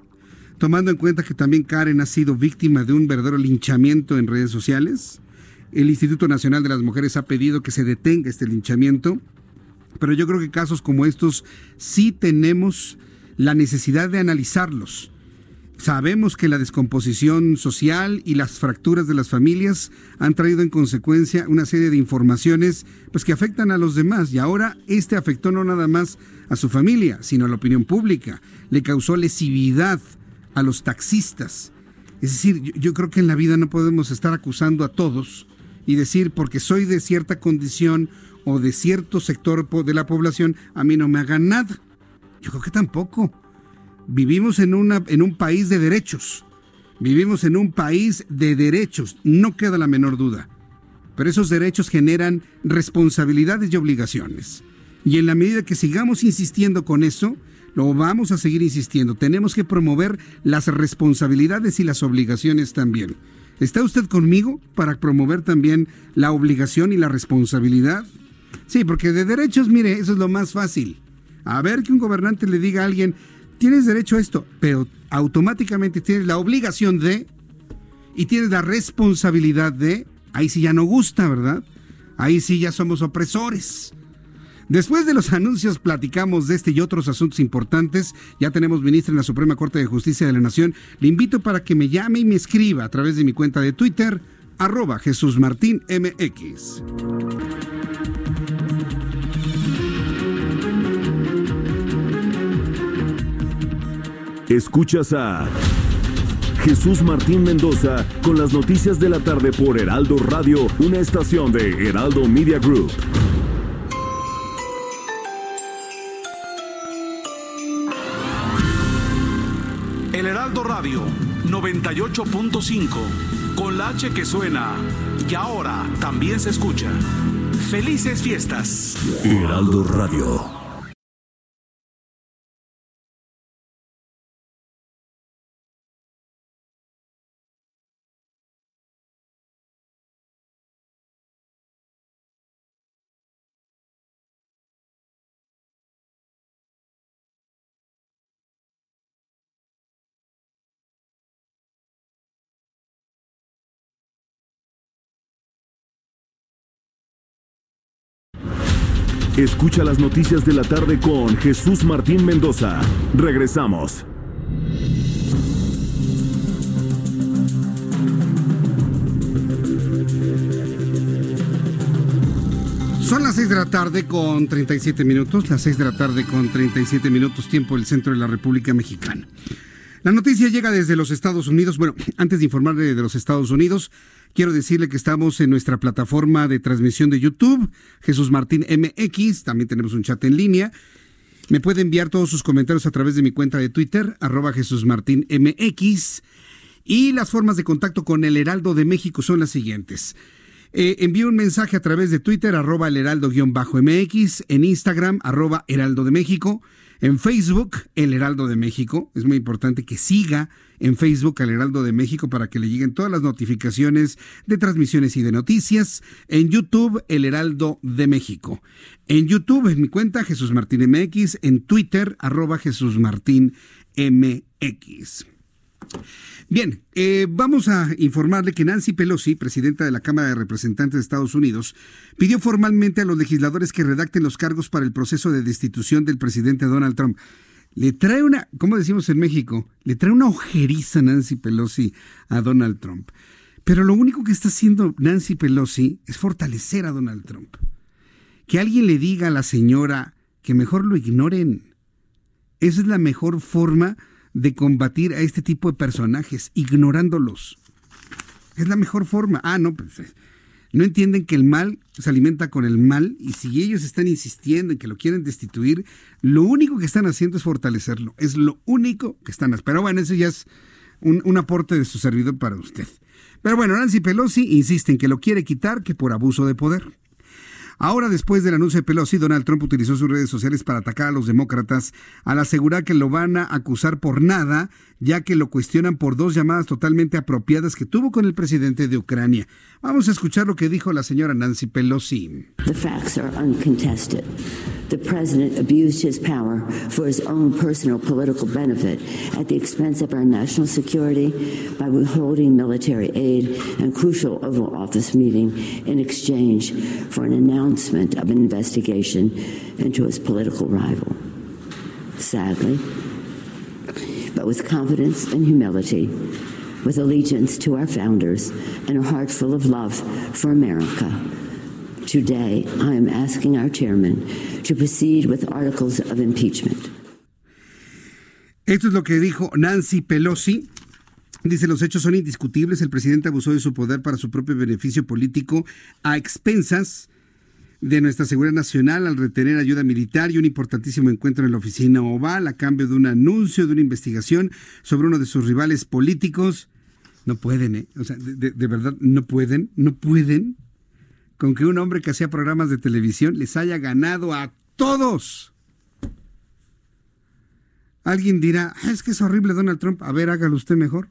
tomando en cuenta que también Karen ha sido víctima de un verdadero linchamiento en redes sociales el Instituto Nacional de las Mujeres ha pedido que se detenga este linchamiento, pero yo creo que casos como estos sí tenemos la necesidad de analizarlos. Sabemos que la descomposición social y las fracturas de las familias han traído en consecuencia una serie de informaciones pues, que afectan a los demás y ahora este afectó no nada más a su familia, sino a la opinión pública. Le causó lesividad a los taxistas. Es decir, yo, yo creo que en la vida no podemos estar acusando a todos y decir porque soy de cierta condición o de cierto sector de la población, a mí no me hagan nada. Yo creo que tampoco. Vivimos en, una, en un país de derechos. Vivimos en un país de derechos, no queda la menor duda. Pero esos derechos generan responsabilidades y obligaciones. Y en la medida que sigamos insistiendo con eso, lo vamos a seguir insistiendo. Tenemos que promover las responsabilidades y las obligaciones también. ¿Está usted conmigo para promover también la obligación y la responsabilidad? Sí, porque de derechos, mire, eso es lo más fácil. A ver que un gobernante le diga a alguien, tienes derecho a esto, pero automáticamente tienes la obligación de y tienes la responsabilidad de, ahí sí ya no gusta, ¿verdad? Ahí sí ya somos opresores. Después de los anuncios platicamos de este y otros asuntos importantes. Ya tenemos ministra en la Suprema Corte de Justicia de la Nación. Le invito para que me llame y me escriba a través de mi cuenta de Twitter, arroba Jesús Martín MX. Escuchas a Jesús Martín Mendoza con las noticias de la tarde por Heraldo Radio, una estación de Heraldo Media Group. Radio 98.5, con la H que suena y ahora también se escucha. Felices fiestas. Heraldo Radio. Escucha las noticias de la tarde con Jesús Martín Mendoza. Regresamos. Son las 6 de la tarde con 37 minutos, las 6 de la tarde con 37 minutos tiempo del centro de la República Mexicana. La noticia llega desde los Estados Unidos. Bueno, antes de informarle de los Estados Unidos, Quiero decirle que estamos en nuestra plataforma de transmisión de YouTube, Jesús Martín MX, también tenemos un chat en línea. Me puede enviar todos sus comentarios a través de mi cuenta de Twitter, arroba Jesús MX. Y las formas de contacto con el Heraldo de México son las siguientes. Eh, envío un mensaje a través de Twitter, arroba el heraldo-mx, en Instagram, arroba heraldo de México, en Facebook, el heraldo de México. Es muy importante que siga en Facebook al Heraldo de México para que le lleguen todas las notificaciones de transmisiones y de noticias. En YouTube, El Heraldo de México. En YouTube, en mi cuenta, Jesús Martín MX. En Twitter, arroba Jesús Martín MX. Bien, eh, vamos a informarle que Nancy Pelosi, presidenta de la Cámara de Representantes de Estados Unidos, pidió formalmente a los legisladores que redacten los cargos para el proceso de destitución del presidente Donald Trump. Le trae una, como decimos en México, le trae una ojeriza Nancy Pelosi a Donald Trump. Pero lo único que está haciendo Nancy Pelosi es fortalecer a Donald Trump. Que alguien le diga a la señora que mejor lo ignoren. Esa es la mejor forma de combatir a este tipo de personajes, ignorándolos. Es la mejor forma. Ah, no, pues eh, no entienden que el mal se alimenta con el mal y si ellos están insistiendo en que lo quieren destituir, lo único que están haciendo es fortalecerlo. Es lo único que están haciendo. Pero bueno, eso ya es un, un aporte de su servidor para usted. Pero bueno, Nancy Pelosi insiste en que lo quiere quitar que por abuso de poder. Ahora, después del anuncio de Pelosi, Donald Trump utilizó sus redes sociales para atacar a los demócratas al asegurar que lo van a acusar por nada, ya que lo cuestionan por dos llamadas totalmente apropiadas que tuvo con el presidente de Ucrania. Vamos a escuchar lo que dijo la señora Nancy Pelosi. The facts are uncontested. The president abused his power for his own personal political benefit at the expense of our national security by withholding military aid and crucial Oval Office meeting in exchange for an announcement of an investigation into his political rival. Sadly, but with confidence and humility, with allegiance to our founders and a heart full of love for America. Today, I am asking our chairman to proceed with articles of impeachment. Esto es lo que dijo Nancy Pelosi. Dice, los hechos son indiscutibles. El presidente abusó de su poder para su propio beneficio político a expensas de nuestra seguridad nacional al retener ayuda militar y un importantísimo encuentro en la oficina oval a cambio de un anuncio de una investigación sobre uno de sus rivales políticos. No pueden, ¿eh? O sea, de, de verdad, no pueden, no pueden con que un hombre que hacía programas de televisión les haya ganado a todos. Alguien dirá, "Ah, es que es horrible Donald Trump. A ver, hágalo usted mejor.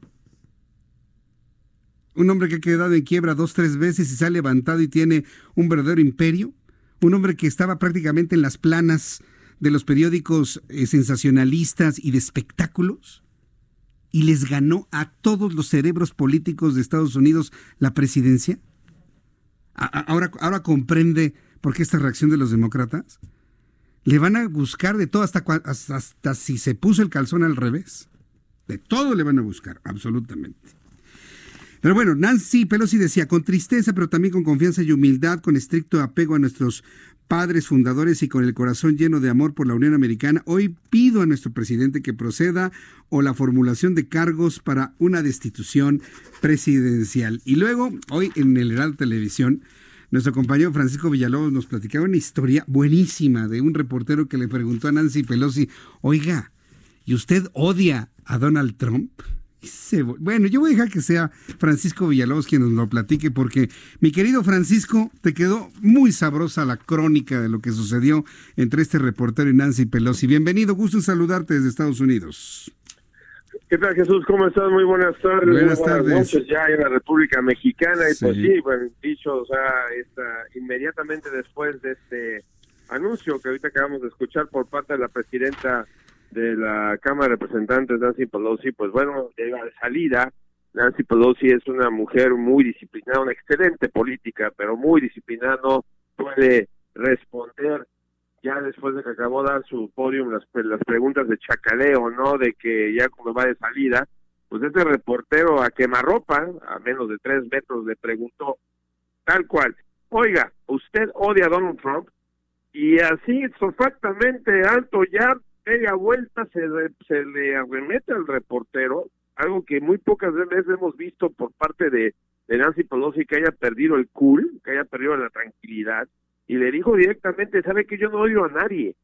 Un hombre que ha quedado en quiebra dos, tres veces y se ha levantado y tiene un verdadero imperio. Un hombre que estaba prácticamente en las planas de los periódicos eh, sensacionalistas y de espectáculos. Y les ganó a todos los cerebros políticos de Estados Unidos la presidencia. Ahora, ahora comprende por qué esta reacción de los demócratas. Le van a buscar de todo hasta, hasta, hasta si se puso el calzón al revés. De todo le van a buscar, absolutamente. Pero bueno, Nancy Pelosi decía, con tristeza, pero también con confianza y humildad, con estricto apego a nuestros padres fundadores y con el corazón lleno de amor por la Unión Americana, hoy pido a nuestro presidente que proceda o la formulación de cargos para una destitución presidencial. Y luego, hoy en el Heraldo Televisión, nuestro compañero Francisco Villalobos nos platicaba una historia buenísima de un reportero que le preguntó a Nancy Pelosi, oiga, ¿y usted odia a Donald Trump? Bueno, yo voy a dejar que sea Francisco Villalobos quien nos lo platique porque, mi querido Francisco, te quedó muy sabrosa la crónica de lo que sucedió entre este reportero y Nancy Pelosi. Bienvenido, gusto en saludarte desde Estados Unidos. ¿Qué tal, Jesús? ¿Cómo estás? Muy buenas tardes. Buenas tardes. noches ya en la República Mexicana. Y pues Sí. sí, bueno, dicho, o sea, esta, inmediatamente después de este anuncio que ahorita acabamos de escuchar por parte de la presidenta de la Cámara de Representantes, Nancy Pelosi, pues bueno, de salida. Nancy Pelosi es una mujer muy disciplinada, una excelente política, pero muy disciplinada, no puede responder ya después de que acabó de dar su podium las, las preguntas de chacaleo, ¿no? De que ya como va de salida, pues este reportero a quemarropa, a menos de tres metros, le preguntó tal cual, oiga, ¿usted odia a Donald Trump? Y así, exactamente alto, ya media vuelta se, re- se le arremete al reportero, algo que muy pocas veces hemos visto por parte de, Nancy Pelosi, que haya perdido el cool, que haya perdido la tranquilidad, y le dijo directamente, sabe que yo no odio a nadie,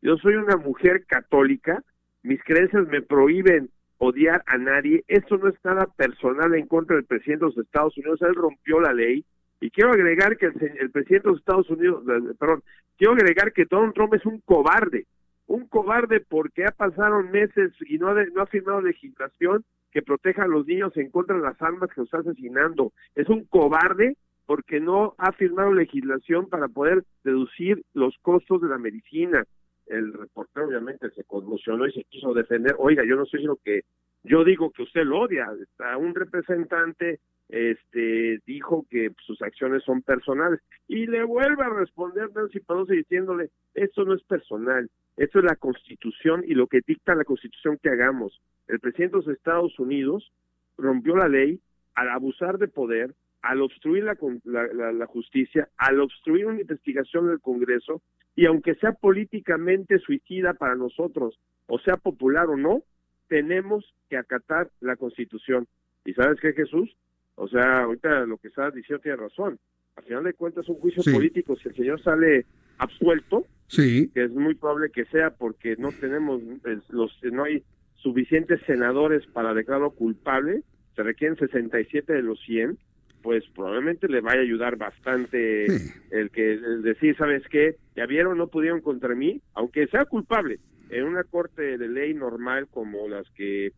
yo soy una mujer católica, mis creencias me prohíben odiar a nadie, esto no es nada personal en contra del presidente de los Estados Unidos, él rompió la ley, y quiero agregar que el, el presidente de los Estados Unidos, eh, perdón, quiero agregar que Donald Trump es un cobarde, un cobarde porque ha pasado meses y no ha, de- no ha firmado legislación que proteja a los niños en contra de las armas que los está asesinando. Es un cobarde porque no ha firmado legislación para poder reducir los costos de la medicina. El reportero obviamente se conmocionó y se quiso defender. Oiga, yo no estoy diciendo que Yo digo que usted lo odia. Está un representante este dijo que sus acciones son personales y le vuelve a responder Nancy Pelosi diciéndole esto no es personal esto es la constitución y lo que dicta la constitución que hagamos el presidente de los Estados Unidos rompió la ley al abusar de poder al obstruir la, la, la justicia al obstruir una investigación del Congreso y aunque sea políticamente suicida para nosotros o sea popular o no tenemos que acatar la constitución y sabes qué Jesús o sea, ahorita lo que está diciendo tiene razón. Al final de cuentas es un juicio político. Si el señor sale absuelto, sí. que es muy probable que sea porque no tenemos los no hay suficientes senadores para declararlo culpable, se requieren 67 de los 100, pues probablemente le vaya a ayudar bastante el que el decir, ¿sabes qué? Ya vieron, no pudieron contra mí, aunque sea culpable. En una corte de ley normal como las que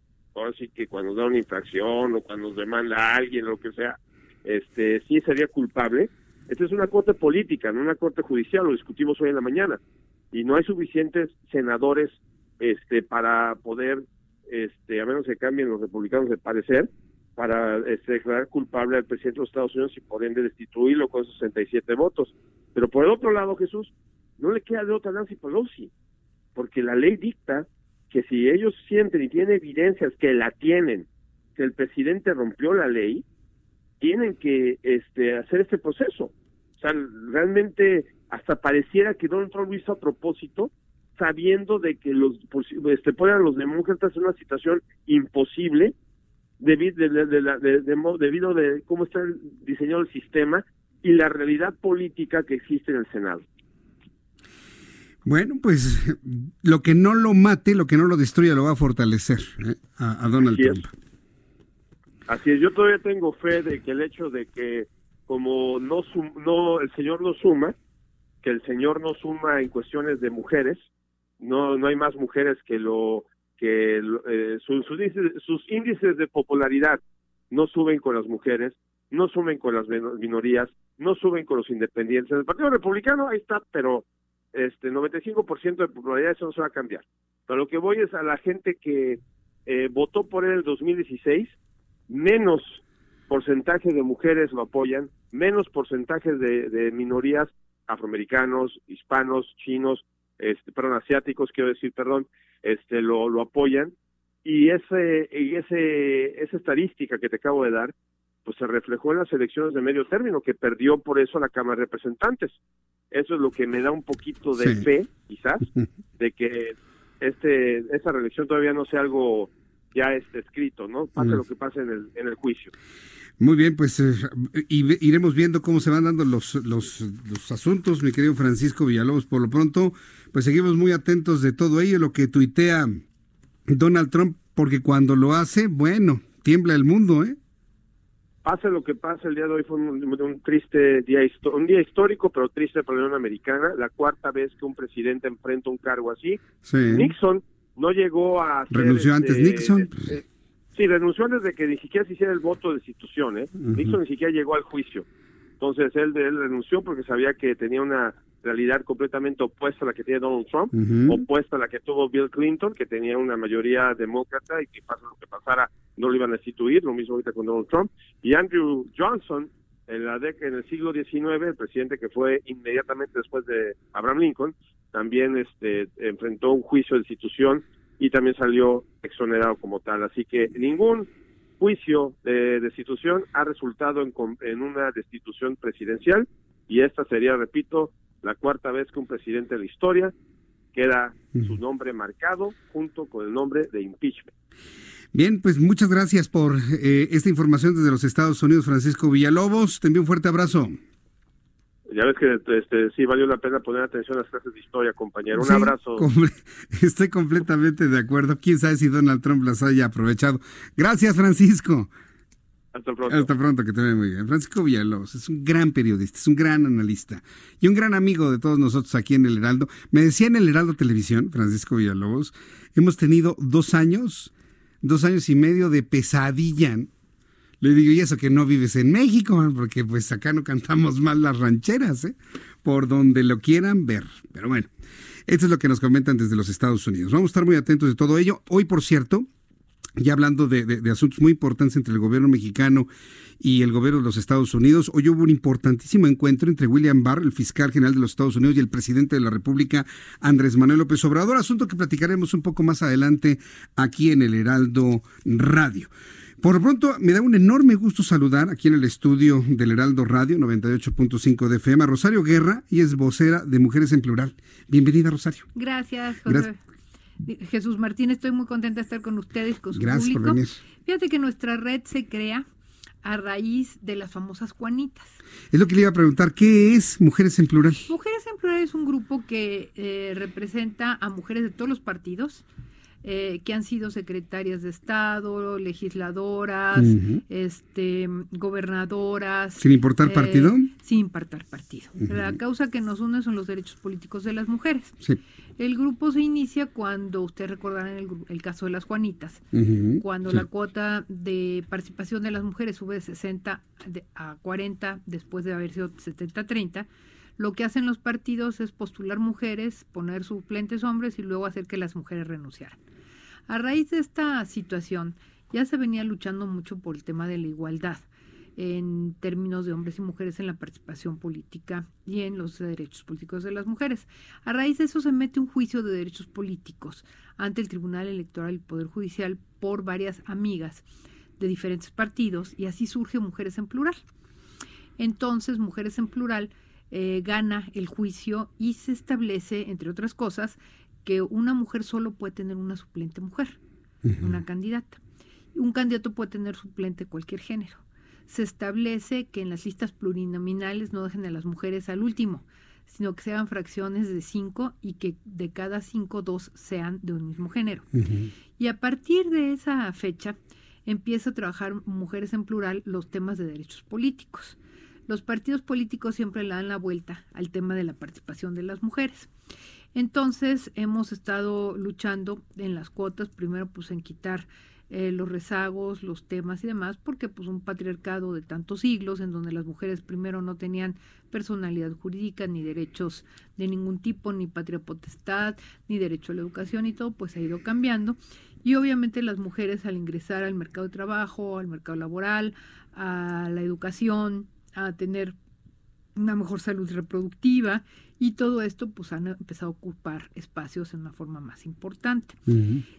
así que cuando da una infracción o cuando nos demanda a alguien, lo que sea, este sí sería culpable. Esta es una corte política, no una corte judicial, lo discutimos hoy en la mañana. Y no hay suficientes senadores este para poder, este a menos que cambien los republicanos de parecer, para este, declarar culpable al presidente de los Estados Unidos y por ende destituirlo con 67 votos. Pero por el otro lado, Jesús, no le queda de otra Nancy Pelosi, porque la ley dicta que si ellos sienten y tienen evidencias que la tienen, que el presidente rompió la ley, tienen que este, hacer este proceso. O sea, realmente hasta pareciera que Donald Trump lo hizo a propósito, sabiendo de que los este, ponen a los demócratas en una situación imposible debido de, de, debido de cómo está diseñado el sistema y la realidad política que existe en el Senado. Bueno, pues lo que no lo mate, lo que no lo destruya, lo va a fortalecer ¿eh? a, Donald Trump. Así es, yo todavía tengo fe de que el hecho de que como no, no el Señor no suma, que el Señor no suma en cuestiones de mujeres, no no hay más mujeres que lo que eh, sus, sus índices de popularidad no suben con las mujeres, no suben con las minorías, no suben con los independientes. En el Partido Republicano ahí está, pero este 95% de popularidad eso no se va a cambiar. Pero lo que voy es a la gente que eh, votó por él en el 2016, menos porcentaje de mujeres lo apoyan, menos porcentaje de, de minorías afroamericanos, hispanos, chinos, este, perdón, asiáticos, quiero decir, perdón, este, lo, lo apoyan. Y ese, y ese, esa estadística que te acabo de dar, pues se reflejó en las elecciones de medio término, que perdió por eso la Cámara de Representantes. Eso es lo que me da un poquito de fe, quizás, de que este esta reelección todavía no sea algo ya este escrito, ¿no? Pase lo que pase en el, en el juicio. Muy bien, pues eh, iremos viendo cómo se van dando los, los, los, asuntos, mi querido Francisco Villalobos. Por lo pronto, pues seguimos muy atentos de todo ello, lo que tuitea Donald Trump, porque cuando lo hace, bueno, tiembla el mundo, ¿eh? pase lo que pase, el día de hoy fue un, triste día, un día histórico, pero triste para la Unión Americana. La cuarta vez que un presidente enfrenta un cargo así. Nixon no llegó a... ¿Renunció antes este, Nixon? Este, sí, renunció antes de que ni siquiera se hiciera el voto de destitución. ¿eh? Nixon ni siquiera llegó al juicio. Entonces él, él renunció porque sabía que tenía una realidad completamente opuesta a la que tiene Donald Trump, opuesta a la que tuvo Bill Clinton, que tenía una mayoría demócrata y que pasa lo que pasara, no lo iban a destituir, lo mismo ahorita con Donald Trump. Y Andrew Johnson, en, la en el siglo XIX, el presidente que fue inmediatamente después de Abraham Lincoln, también este, enfrentó un juicio de destitución y también salió exonerado como tal. Así que ningún juicio de destitución ha resultado en, en una destitución presidencial y esta sería, repito, la cuarta vez que un presidente de la historia queda su nombre marcado junto con el nombre de impeachment. Bien, pues muchas gracias por eh, esta información desde los Estados Unidos, Francisco Villalobos. Te envío un fuerte abrazo. Ya ves que este, sí valió la pena poner atención a las clases de historia, compañero. Un abrazo. estoy completamente de acuerdo. Quién sabe si Donald Trump las haya aprovechado. Gracias, Francisco. Hasta pronto. Hasta pronto, que te vea muy bien. Francisco Villalobos es un gran periodista, es un gran analista y un gran amigo de todos nosotros aquí en El Heraldo. Me decía en El Heraldo Televisión, Francisco Villalobos, hemos tenido dos años, dos años y medio de pesadilla. Le digo, y eso que no vives en México, porque pues acá no cantamos mal las rancheras, ¿eh? por donde lo quieran ver. Pero bueno, esto es lo que nos comentan desde los Estados Unidos. Vamos a estar muy atentos de todo ello. Hoy, por cierto, ya hablando de, de, asuntos muy importantes entre el gobierno mexicano y el gobierno de los Estados Unidos, hoy hubo un importantísimo encuentro entre William Barr, el fiscal general de los Estados Unidos, y el presidente de la República, Andrés Manuel López Obrador, asunto que platicaremos un poco más adelante aquí en el Heraldo Radio. Por lo pronto, me da un enorme gusto saludar aquí en el estudio del Heraldo Radio 98.5 de FM a Rosario Guerra y es vocera de Mujeres en Plural. Bienvenida, Rosario. Gracias, José. Jesús Martín, estoy muy contenta de estar con ustedes, con su Gracias público. Fíjate que nuestra red se crea a raíz de las famosas Juanitas. Es lo que le iba a preguntar, ¿qué es Mujeres en Plural? Mujeres en Plural es un grupo que eh, representa a mujeres de todos los partidos, eh, que han sido secretarias de Estado, legisladoras, este, gobernadoras. ¿Sin importar partido? Eh, sin importar partido. La causa que nos une son los derechos políticos de las mujeres. El grupo se inicia cuando, ustedes recordarán el, el caso de las Juanitas, cuando la cuota de participación de las mujeres sube de 60 a 40 después de haber sido 70-30 lo que hacen los partidos es postular mujeres, poner suplentes hombres y luego hacer que las mujeres renunciaran. A raíz de esta situación, ya se venía luchando mucho por el tema de la igualdad en términos de hombres y mujeres en la participación política y en los derechos políticos de las mujeres. A raíz de eso se mete un juicio de derechos políticos ante el Tribunal Electoral y Poder Judicial por varias amigas de diferentes partidos y así surge Mujeres en Plural. Entonces, Mujeres en Plural eh, gana el juicio y se establece, entre otras cosas, que una mujer solo puede tener una suplente mujer, una candidata. Un candidato puede tener suplente cualquier género. Se establece que en las listas plurinominales no dejen a las mujeres al último, sino que sean fracciones de cinco y que de cada cinco, dos sean de un mismo género. Y a partir de esa fecha empieza a trabajar mujeres en plural los temas de derechos políticos los partidos políticos siempre le dan la vuelta al tema de la participación de las mujeres. Entonces hemos estado luchando en las cuotas, primero pues en quitar eh, los rezagos, los temas y demás, porque pues un patriarcado de tantos siglos en donde las mujeres primero no tenían personalidad jurídica, ni derechos de ningún tipo, ni patria potestad, ni derecho a la educación y todo, pues ha ido cambiando. Y obviamente las mujeres al ingresar al mercado de trabajo, al mercado laboral, a la educación, a tener una mejor salud reproductiva y todo esto pues han empezado a ocupar espacios en una forma más importante.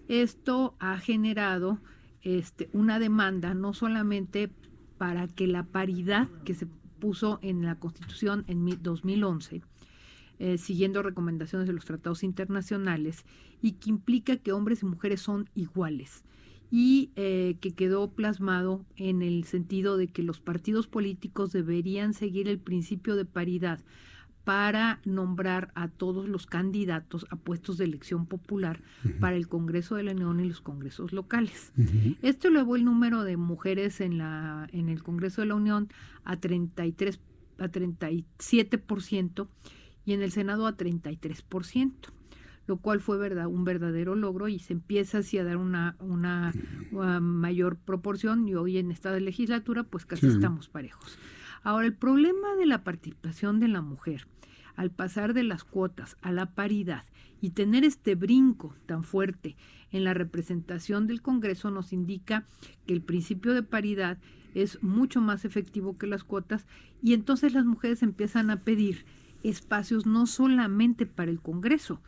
Esto ha generado este, una demanda no solamente para que la paridad que se puso en la Constitución en 2011, eh, siguiendo recomendaciones de los tratados internacionales, y que implica que hombres y mujeres son iguales y eh, que quedó plasmado en el sentido de que los partidos políticos deberían seguir el principio de paridad para nombrar a todos los candidatos a puestos de elección popular para el Congreso de la Unión y los congresos locales. Esto elevó el número de mujeres en la en el Congreso de la Unión a 33 a 37% y en el Senado a 33% lo cual fue verdad, un verdadero logro y se empieza así a dar una, una, mayor proporción y hoy en esta legislatura pues casi estamos parejos. Ahora, el problema de la participación de la mujer al pasar de las cuotas a la paridad y tener este brinco tan fuerte en la representación del Congreso nos indica que el principio de paridad es mucho más efectivo que las cuotas y entonces las mujeres empiezan a pedir espacios no solamente para el Congreso,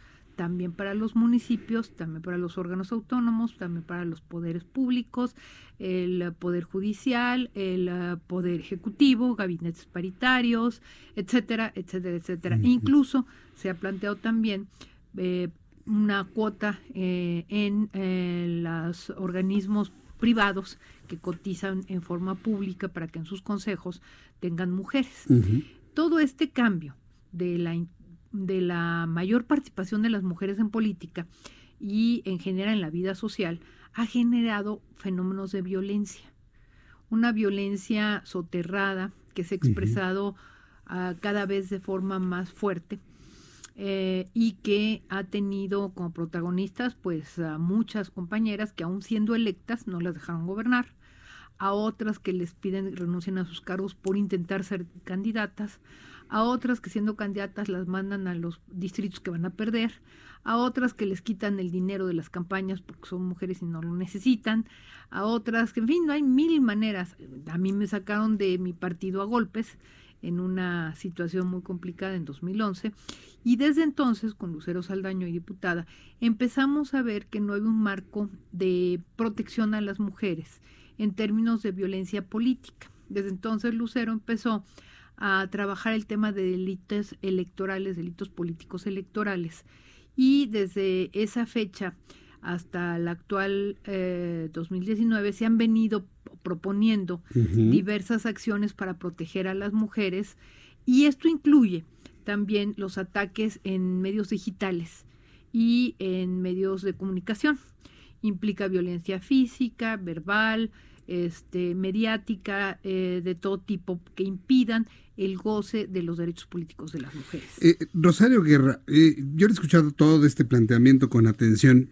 también para los municipios, también para los órganos autónomos, también para los poderes públicos, el poder judicial, el eh, poder ejecutivo, gabinetes paritarios, etcétera, etcétera, etcétera. Incluso se ha planteado también eh, una cuota eh, en los organismos privados que cotizan en forma pública para que en sus consejos tengan mujeres. Todo este cambio de la de la mayor participación de las mujeres en política y en general en la vida social ha generado fenómenos de violencia. Una violencia soterrada que se ha expresado ah, cada vez de forma más fuerte eh, y que ha tenido como protagonistas pues a muchas compañeras que aún siendo electas no las dejaron gobernar, a otras que les piden renuncien a sus cargos por intentar ser candidatas, a otras que siendo candidatas las mandan a los distritos que van a perder, a otras que les quitan el dinero de las campañas porque son mujeres y no lo necesitan, a otras que, en fin, no hay mil maneras. A mí me sacaron de mi partido a golpes en una situación muy complicada en 2011 y desde entonces con Lucero Saldaño y diputada empezamos a ver que no hay un marco de protección a las mujeres en términos de violencia política. Desde entonces Lucero empezó a trabajar el tema de delitos electorales, delitos políticos electorales. Y desde esa fecha hasta la actual 2019 eh, se han venido proponiendo diversas acciones para proteger a las mujeres. Y esto incluye también los ataques en medios digitales y en medios de comunicación. Implica violencia física, verbal, este, mediática, eh, de todo tipo, que impidan el goce de los derechos políticos de las mujeres. Eh, Rosario Guerra, yo he escuchado todo este planteamiento con atención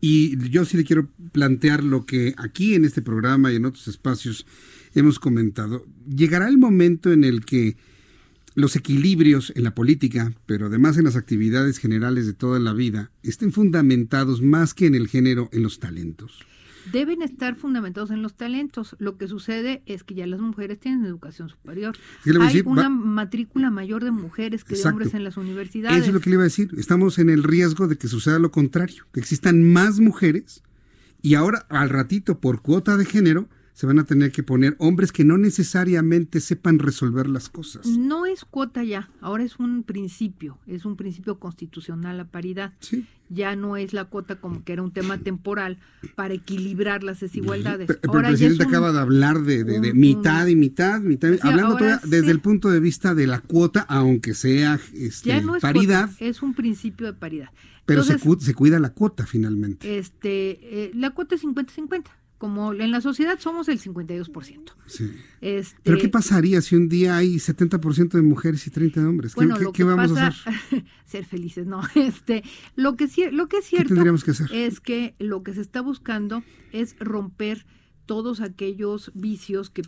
y yo sí le quiero plantear lo que aquí en este programa y en otros espacios hemos comentado. Llegará el momento en el que los equilibrios en la política, pero además en las actividades generales de toda la vida, estén fundamentados más que en el género, en los talentos deben estar fundamentados en los talentos. Lo que sucede es que ya las mujeres tienen educación superior. Hay una matrícula mayor de mujeres que de hombres en las universidades. Eso es lo que le iba a decir. Estamos en el riesgo de que suceda lo contrario, que existan más mujeres y ahora al ratito por cuota de género se van a tener que poner hombres que no necesariamente sepan resolver las cosas. No es cuota ya, ahora es un principio, es un principio constitucional la paridad. Sí. Ya no es la cuota como que era un tema temporal para equilibrar las desigualdades. Pero, el presidente acaba de hablar de, mitad y mitad, mitad, hablando desde el punto de vista de la cuota, aunque sea este, paridad. es un principio de paridad. Pero se, se, cuida la cuota finalmente. Este, eh, la cuota es 50-50 como en la sociedad somos el 52%. Sí. Este, Pero ¿qué pasaría si un día hay 70% de mujeres y 30 de hombres? ¿Qué, bueno, ¿qué, vamos a hacer? ser felices, no. Este, lo que lo que es cierto que hacer? es que lo que se está buscando es romper todos aquellos vicios que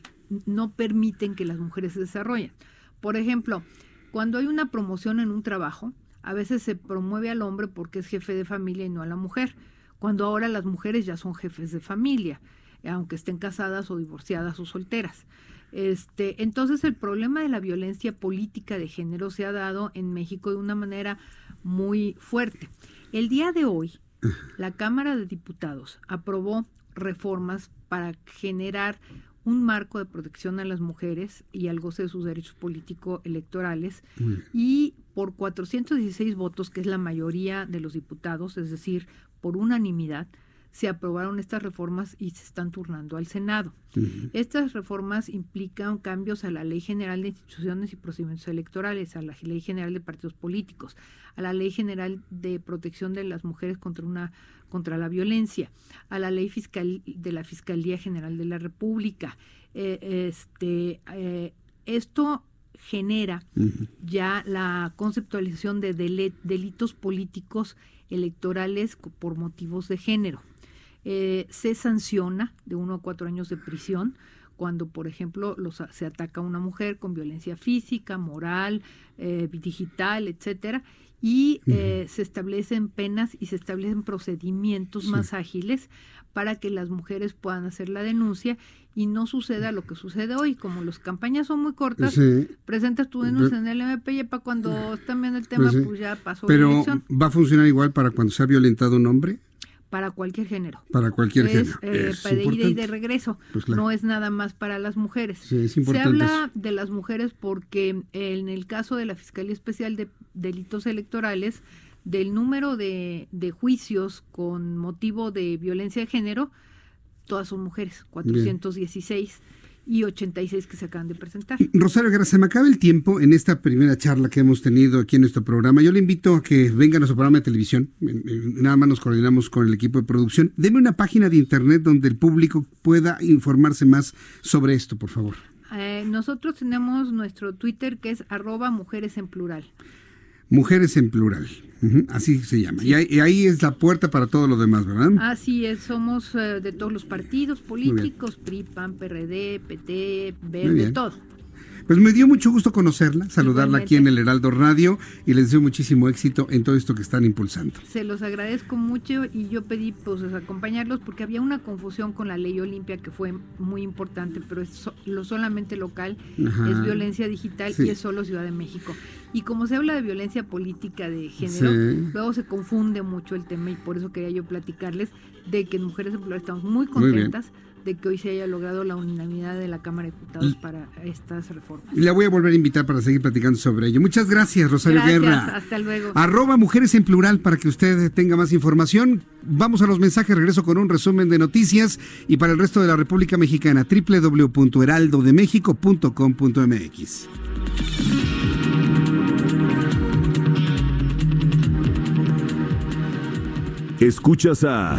no permiten que las mujeres se desarrollen. Por ejemplo, cuando hay una promoción en un trabajo, a veces se promueve al hombre porque es jefe de familia y no a la mujer cuando ahora las mujeres ya son jefes de familia, aunque estén casadas o divorciadas o solteras. Este, entonces el problema de la violencia política de género se ha dado en México de una manera muy fuerte. El día de hoy, la Cámara de Diputados aprobó reformas para generar un marco de protección a las mujeres y al goce de sus derechos políticos electorales y por 416 votos, que es la mayoría de los diputados, es decir, por unanimidad, se aprobaron estas reformas y se están turnando al Senado. Estas reformas implican cambios a la Ley General de Instituciones y Procedimientos Electorales, a la Ley General de Partidos Políticos, a la Ley General de Protección de las Mujeres contra una contra la violencia, a la Ley Fiscal de la Fiscalía General de la República. Eh, este, eh, esto genera ya la conceptualización de delitos políticos electorales por motivos de género. Eh, se sanciona de uno a cuatro años de prisión cuando, por ejemplo, los, se ataca a una mujer con violencia física, moral, eh, digital, etcétera, y eh, se establecen penas y se establecen procedimientos más ágiles para que las mujeres puedan hacer la denuncia y no suceda lo que sucede hoy. Como las campañas son muy cortas, presentas tu denuncia en el MP y para cuando están viendo el tema, pues, pues ya pasó Pero ¿va a funcionar igual para cuando se ha violentado un hombre? Para cualquier género. Para cualquier género. Eh, para de ida y de regreso. Pues no es nada más para las mujeres. se habla de las mujeres porque en el caso de la Fiscalía Especial de Delitos Electorales, del número de, de juicios con motivo de violencia de género, todas son mujeres, 416 y 86 que se acaban de presentar. Rosario Guerra, se me acaba el tiempo en esta primera charla que hemos tenido aquí en nuestro programa. Yo le invito a que venga a nuestro programa de televisión. Nada más nos coordinamos con el equipo de producción. Deme una página de internet donde el público pueda informarse más sobre esto, por favor. Eh, nosotros tenemos nuestro Twitter que es arroba mujeres en plural. Mujeres en plural, así se llama. Y ahí, es la puerta para todo lo demás, ¿verdad? Así es, somos eh, de todos los partidos políticos, PRI, PAN, PRD, PT, Verde, todo. Pues me dio mucho gusto conocerla, saludarla aquí en el Heraldo Radio y les deseo muchísimo éxito en todo esto que están impulsando. Se los agradezco mucho y yo pedí pues acompañarlos porque había una confusión con la ley Olimpia que fue muy importante, pero es lo solamente local, es violencia digital y es solo Ciudad de México. Y como se habla de violencia política de género, luego se confunde mucho el tema y por eso quería yo platicarles de que en Mujeres Populares estamos muy contentas de que hoy se haya logrado la unanimidad de la Cámara de Diputados para estas reformas. Y la voy a volver a invitar para seguir platicando sobre ello. Muchas gracias, Rosario gracias, Guerra. Hasta luego. Arroba Mujeres en Plural para que usted tenga más información. Vamos a los mensajes, regreso con un resumen de noticias y para el resto de la República Mexicana, www.heraldodemexico.com.mx. Escuchas a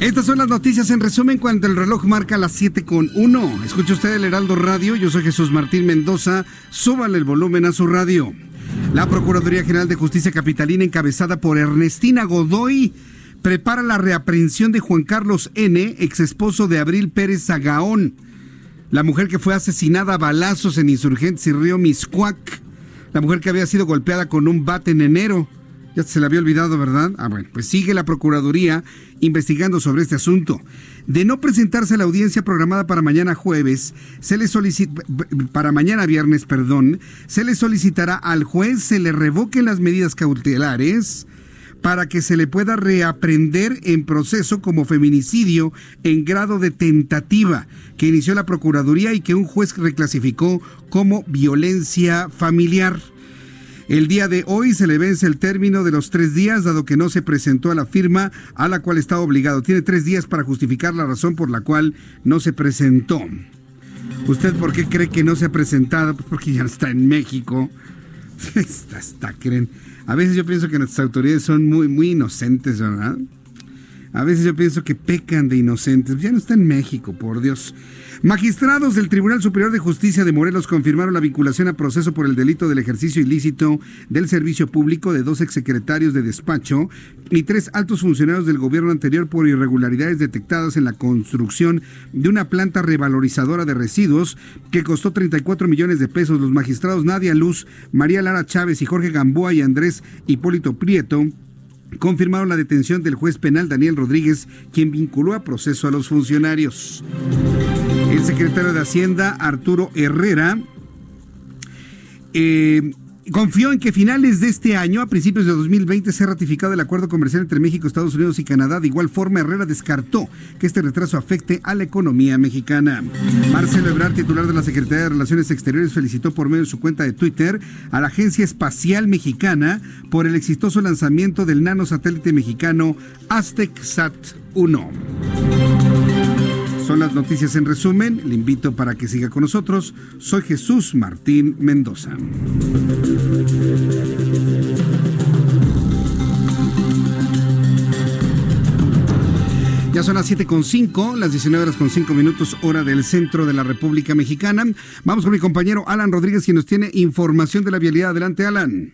Estas son las noticias en resumen cuando el reloj marca las 7 con 1. Escucha usted el Heraldo Radio, yo soy Jesús Martín Mendoza, súbale el volumen a su radio. La Procuraduría General de Justicia Capitalina, encabezada por Ernestina Godoy, prepara la reaprehensión de Juan Carlos N., ex esposo de Abril Pérez Zagaón, la mujer que fue asesinada a balazos en Insurgentes y Río Miscuac, la mujer que había sido golpeada con un bate en enero. Ya se le había olvidado, ¿verdad? Ah, bueno, pues sigue la Procuraduría investigando sobre este asunto. De no presentarse a la audiencia programada para mañana jueves, se le solicita, para mañana viernes, perdón, se le solicitará al juez se le revoquen las medidas cautelares para que se le pueda reaprender en proceso como feminicidio en grado de tentativa que inició la Procuraduría y que un juez reclasificó como violencia familiar. El día de hoy se le vence el término de los tres días, dado que no se presentó a la firma a la cual estaba obligado. Tiene tres días para justificar la razón por la cual no se presentó. ¿Usted por qué cree que no se ha presentado? Pues porque ya está en México. Hasta, creen. A veces yo pienso que nuestras autoridades son muy, muy inocentes, ¿verdad? A veces yo pienso que pecan de inocentes. Ya no está en México, por Dios. Magistrados del Tribunal Superior de Justicia de Morelos confirmaron la vinculación a proceso por el delito del ejercicio ilícito del servicio público de dos exsecretarios de despacho y tres altos funcionarios del gobierno anterior por irregularidades detectadas en la construcción de una planta revalorizadora de residuos que costó 34 millones de pesos. Los magistrados Nadia Luz, María Lara Chávez y Jorge Gamboa y Andrés Hipólito Prieto confirmaron la detención del juez penal Daniel Rodríguez, quien vinculó a proceso a los funcionarios. El secretario de Hacienda, Arturo Herrera, eh, Confió en que finales de este año, a principios de 2020, sea ratificado el acuerdo comercial entre México, Estados Unidos y Canadá. De igual forma, Herrera descartó que este retraso afecte a la economía mexicana. Marcelo Ebrard, titular de la Secretaría de Relaciones Exteriores, felicitó por medio de su cuenta de Twitter a la Agencia Espacial Mexicana por el exitoso lanzamiento del nanosatélite mexicano Aztec Sat 1. Son las noticias en resumen. Le invito para que siga con nosotros. Soy Jesús Martín Mendoza. Ya son las 7.5, las 19 horas con 5 minutos, hora del centro de la República Mexicana. Vamos con mi compañero Alan Rodríguez, quien nos tiene información de la vialidad. Adelante, Alan.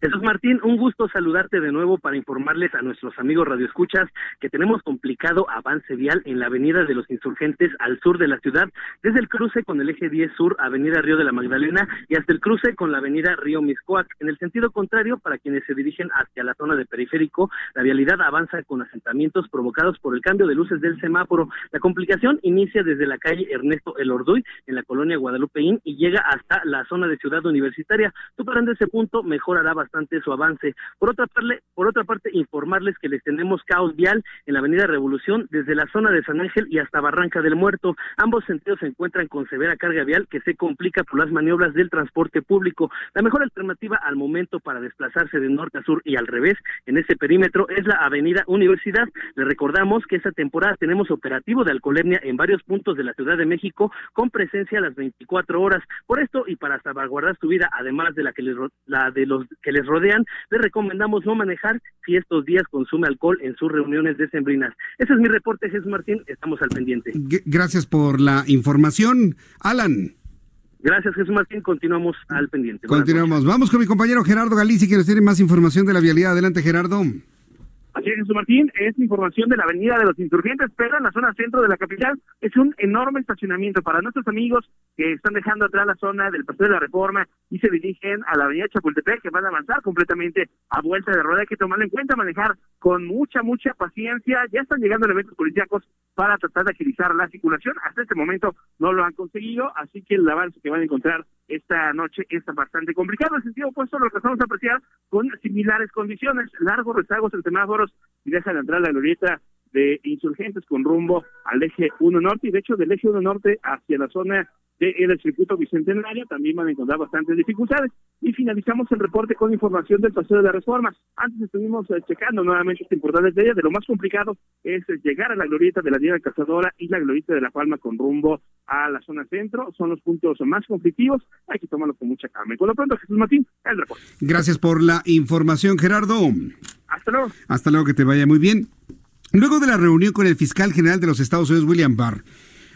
Jesús Martín, un gusto saludarte de nuevo para informarles a nuestros amigos radioescuchas que tenemos complicado avance vial en la Avenida de los Insurgentes al sur de la ciudad, desde el cruce con el eje 10 sur, Avenida Río de la Magdalena, y hasta el cruce con la Avenida Río Miscoac. En el sentido contrario, para quienes se dirigen hacia la zona de periférico, la vialidad avanza con asentamientos provocados por el cambio de luces del semáforo. La complicación inicia desde la calle Ernesto El Orduy, en la colonia Guadalupeín, y llega hasta la zona de Ciudad Universitaria. Superando ese punto, mejorará bastante bastante su avance. Por otra parte, por otra parte, informarles que les tenemos caos vial en la Avenida Revolución desde la zona de San Ángel y hasta Barranca del Muerto. Ambos sentidos se encuentran con severa carga vial que se complica por las maniobras del transporte público. La mejor alternativa al momento para desplazarse de norte a sur y al revés en ese perímetro es la Avenida Universidad. Le recordamos que esta temporada tenemos operativo de alcoholemia en varios puntos de la Ciudad de México con presencia a las 24 horas. Por esto y para salvaguardar su vida, además de la que les, la de los que les rodean, les recomendamos no manejar si estos días consume alcohol en sus reuniones decembrinas. Ese es mi reporte, Jesús Martín, estamos al pendiente. Gracias por la información, Alan. Gracias, Jesús Martín. Continuamos al pendiente. Continuamos. Vamos con mi compañero Gerardo Galici, que nos tiene más información de la vialidad. Adelante, Gerardo. Así es, Jesús Martín, es información de la Avenida de los Insurgentes, pero en la zona centro de la capital es un enorme estacionamiento para nuestros amigos que están dejando atrás la zona del Paseo de la Reforma y se dirigen a la Avenida Chapultepec, que van a avanzar completamente a vuelta de rueda. Hay que tomarlo en cuenta, manejar con mucha, mucha paciencia. Ya están llegando elementos policíacos para tratar de agilizar la circulación. Hasta este momento no lo han conseguido, así que el avance que van a encontrar esta noche está bastante complicado. En sentido opuesto, lo que estamos a apreciar con similares condiciones, largos rezagos en semáforos y dejan entrar la glorieta de insurgentes con rumbo al eje 1 norte y de hecho del eje 1 norte hacia la zona del circuito bicentenario también van a encontrar bastantes dificultades. Y finalizamos el reporte con información del paseo de la reforma antes estuvimos eh, checando nuevamente esta importante de ella de lo más complicado es eh, llegar a la glorieta de la Diana Cazadora y la glorieta de la Palma con rumbo a la zona centro. Son los puntos más conflictivos. Hay que tomarlo con mucha calma. Y por lo pronto Jesús Martín el reporte. Gracias por la información Gerardo. Hasta luego. Hasta luego que te vaya muy bien Luego de la reunión con el fiscal general de los Estados Unidos, William Barr,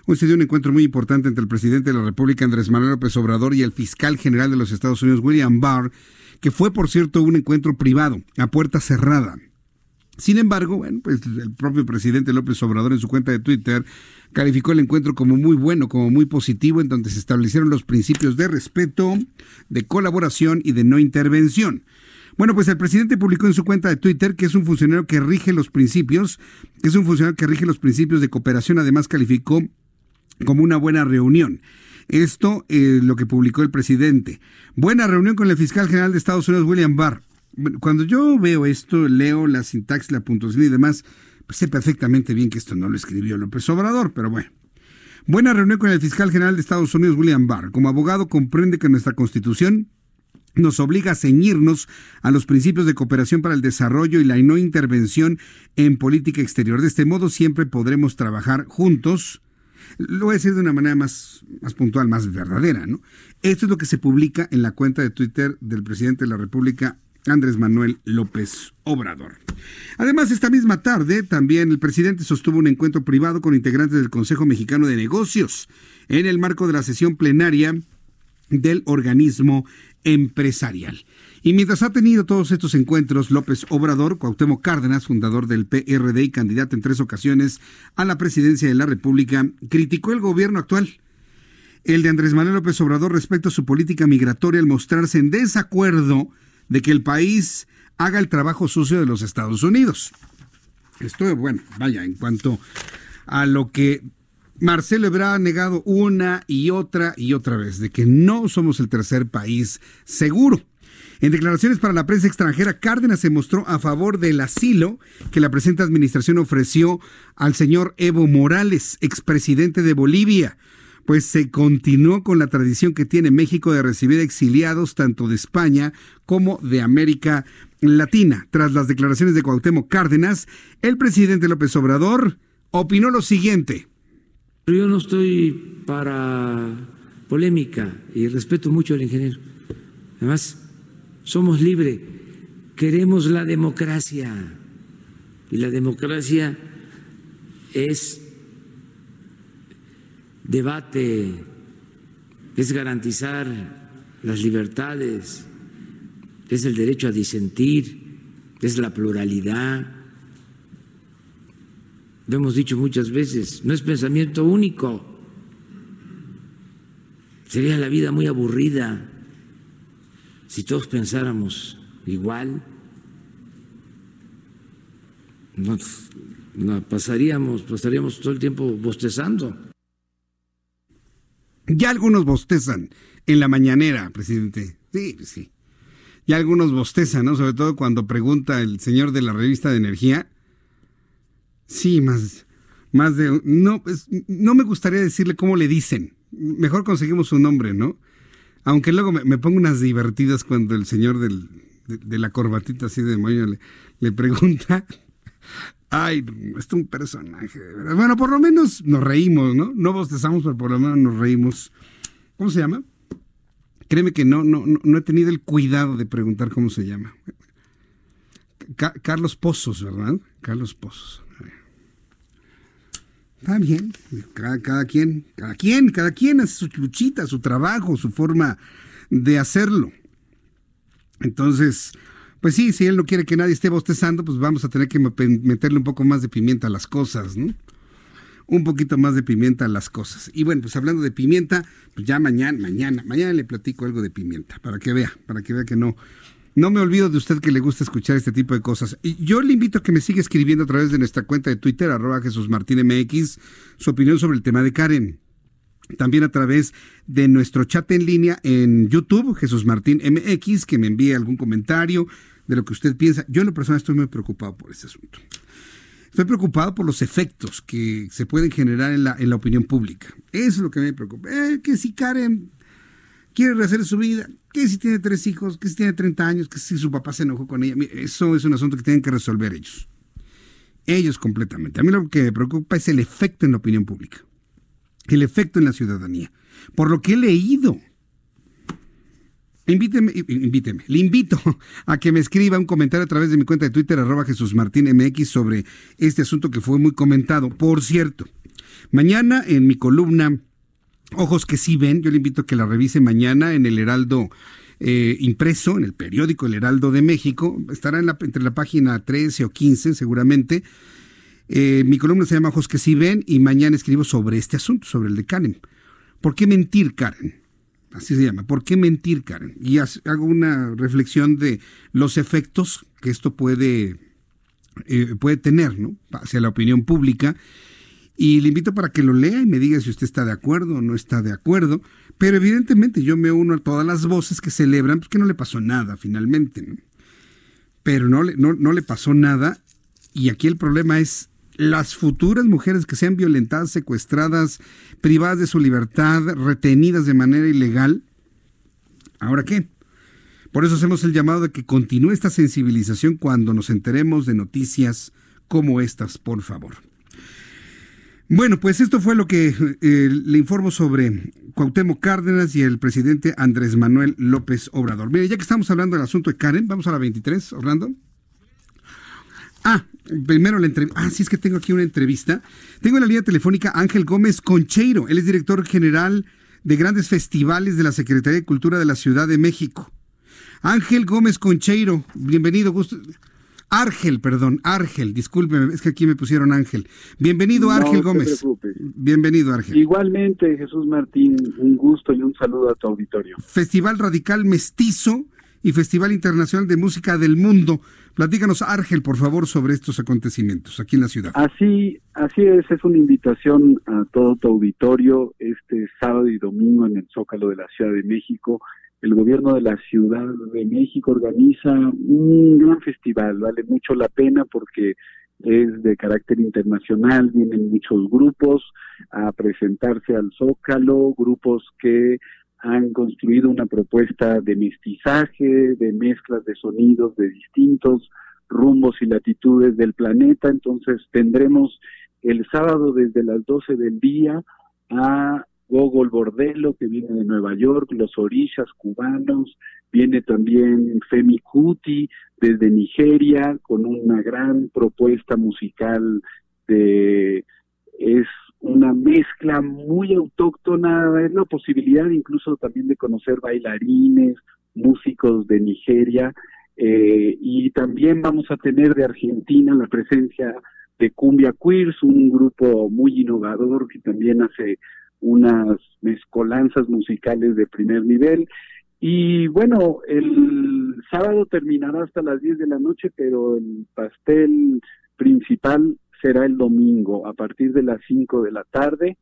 hoy se dio un encuentro muy importante entre el presidente de la República, Andrés Manuel López Obrador, y el fiscal general de los Estados Unidos, William Barr, que fue, por cierto, un encuentro privado, a puerta cerrada. Sin embargo, bueno, pues el propio presidente López Obrador en su cuenta de Twitter calificó el encuentro como muy bueno, como muy positivo, en donde se establecieron los principios de respeto, de colaboración y de no intervención. Bueno, pues el presidente publicó en su cuenta de Twitter que es un funcionario que rige los principios, que es un funcionario que rige los principios de cooperación, además calificó como una buena reunión. Esto es eh, lo que publicó el presidente. Buena reunión con el fiscal general de Estados Unidos, William Barr. Cuando yo veo esto, leo la sintaxis, la puntuación y demás, pues sé perfectamente bien que esto no lo escribió López Obrador, pero bueno. Buena reunión con el fiscal general de Estados Unidos, William Barr. Como abogado comprende que nuestra constitución nos obliga a ceñirnos a los principios de cooperación para el desarrollo y la no intervención en política exterior. De este modo siempre podremos trabajar juntos. Lo voy a decir de una manera más, más puntual, más verdadera, ¿no? Esto es lo que se publica en la cuenta de Twitter del presidente de la República, Andrés Manuel López Obrador. Además, esta misma tarde también el presidente sostuvo un encuentro privado con integrantes del Consejo Mexicano de Negocios en el marco de la sesión plenaria del organismo empresarial. Y mientras ha tenido todos estos encuentros, López Obrador, Cuauhtémoc Cárdenas, fundador del PRD y candidato en tres ocasiones a la presidencia de la República, criticó el gobierno actual, el de Andrés Manuel López Obrador respecto a su política migratoria al mostrarse en desacuerdo de que el país haga el trabajo sucio de los Estados Unidos. Esto, bueno, vaya, en cuanto a lo que Marcelo Ebrard ha negado una y otra y otra vez de que no somos el tercer país seguro. En declaraciones para la prensa extranjera, Cárdenas se mostró a favor del asilo que la presente administración ofreció al señor Evo Morales, expresidente de Bolivia, pues se continuó con la tradición que tiene México de recibir exiliados tanto de España como de América Latina. Tras las declaraciones de Cuauhtémoc Cárdenas, el presidente López Obrador opinó lo siguiente. Yo no estoy para polémica y respeto mucho al ingeniero. Además, somos libres, queremos la democracia y la democracia es debate, es garantizar las libertades, es el derecho a disentir, es la pluralidad. Lo hemos dicho muchas veces, no es pensamiento único. Sería la vida muy aburrida si todos pensáramos igual. Nos, pasaríamos, pasaríamos todo el tiempo bostezando. Ya algunos bostezan en la mañanera, presidente. Sí, sí. Ya algunos bostezan, ¿no? Sobre todo cuando pregunta el señor de la revista de energía. Sí, más, más de... No, no me gustaría decirle cómo le dicen. Mejor conseguimos su nombre, ¿no? Aunque luego me, pongo unas divertidas cuando el señor del, de, la corbatita así de moño le, le pregunta. Ay, es un personaje. Bueno, por lo menos nos reímos, ¿no? No bostezamos, pero por lo menos nos reímos. ¿Cómo se llama? Créeme que no, no, no he tenido el cuidado de preguntar cómo se llama. Carlos Pozos, ¿verdad? Carlos Pozos. Está bien, cada, cada, quien, cada quien, cada quien hace su luchita, su trabajo, su forma de hacerlo. Entonces, pues sí, si él no quiere que nadie esté bostezando, pues vamos a tener que meterle un poco más de pimienta a las cosas, ¿no? un poquito más de pimienta a las cosas. Y bueno, pues hablando de pimienta, pues ya mañana, mañana, mañana le platico algo de pimienta, para que vea, para que vea que no, no me olvido de usted que le gusta escuchar este tipo de cosas. Y yo le invito a que me siga escribiendo a través de nuestra cuenta de Twitter, arroba Jesús Martín MX, su opinión sobre el tema de Karen. También a través de nuestro chat en línea en YouTube, Jesús Martín MX, que me envíe algún comentario de lo que usted piensa. Yo en lo personal estoy muy preocupado por este asunto. Estoy preocupado por los efectos que se pueden generar en la, en la opinión pública. Eso es lo que me preocupa. Eh, que si Karen quiere rehacer su vida, que si tiene tres hijos, que si tiene 30 años, que si su papá se enojó con ella. Eso es un asunto que tienen que resolver ellos. Ellos completamente. A mí lo que me preocupa es el efecto en la opinión pública. El efecto en la ciudadanía. Por lo que he leído Invíteme, invíteme, le invito a que me escriba un comentario a través de mi cuenta de Twitter, arroba Jesús Martín MX, sobre este asunto que fue muy comentado. Por cierto, mañana en mi columna Ojos que sí ven, yo le invito a que la revise mañana en el Heraldo eh, impreso, en el periódico El Heraldo de México. Estará en la, entre la página 13 o 15 seguramente. Eh, mi columna se llama Ojos que sí ven y mañana escribo sobre este asunto, sobre el de Karen. ¿Por qué mentir, Karen? Así se llama. ¿Por qué mentir, Karen? Y hago una reflexión de los efectos que esto puede, eh, puede tener ¿no? hacia la opinión pública. Y le invito para que lo lea y me diga si usted está de acuerdo o no está de acuerdo. Pero evidentemente yo me uno a todas las voces que celebran pues, que no le pasó nada finalmente. Pero no no, no le pasó nada. Y aquí el problema es las futuras mujeres que sean violentadas, secuestradas, privadas de su libertad, retenidas de manera ilegal, ¿ahora qué? Por eso hacemos el llamado de que continúe esta sensibilización cuando nos enteremos de noticias como estas, por favor. Bueno, pues esto fue lo que eh, le informo sobre Cuauhtémoc Cárdenas y el presidente Andrés Manuel López Obrador. Mire, ya que estamos hablando del asunto de Karen, vamos a la 23, Orlando. Ah, primero la entrevista. Ah, sí, es que tengo aquí una entrevista. Tengo en la línea telefónica Ángel Gómez Concheiro. Él es director general de grandes festivales de la Secretaría de Cultura de la Ciudad de México. Ángel Gómez Concheiro, bienvenido. Gusto. Argel, perdón, Argel, discúlpeme, es que aquí me pusieron Ángel. Bienvenido, Argel Gómez. Bienvenido, Argel. Igualmente, Jesús Martín, un gusto y un saludo a tu auditorio. Festival Radical Mestizo y Festival Internacional de Música del Mundo. Platícanos, Argel, por favor, sobre estos acontecimientos aquí en la ciudad. Así, así es, es una invitación a todo tu auditorio este sábado y domingo en el Zócalo de la Ciudad de México. El gobierno de la Ciudad de México organiza un gran festival, vale mucho la pena porque es de carácter internacional, vienen muchos grupos a presentarse al Zócalo, grupos que han construido una propuesta de mestizaje, de mezclas de sonidos de distintos rumbos y latitudes del planeta. Entonces tendremos el sábado desde las 12 del día a Gogol Bordelo, que viene de Nueva York, los orillas cubanos, viene también Femi Kuti desde Nigeria, con una gran propuesta musical de es una mezcla muy autóctona, es la posibilidad incluso también de conocer bailarines, músicos de Nigeria eh, y también vamos a tener de Argentina la presencia de Cumbia Queers, un grupo muy innovador que también hace unas mezcolanzas musicales de primer nivel. Y bueno, el sábado terminará hasta las 10 de la noche, pero el pastel principal será el domingo a partir de las 5 de la tarde.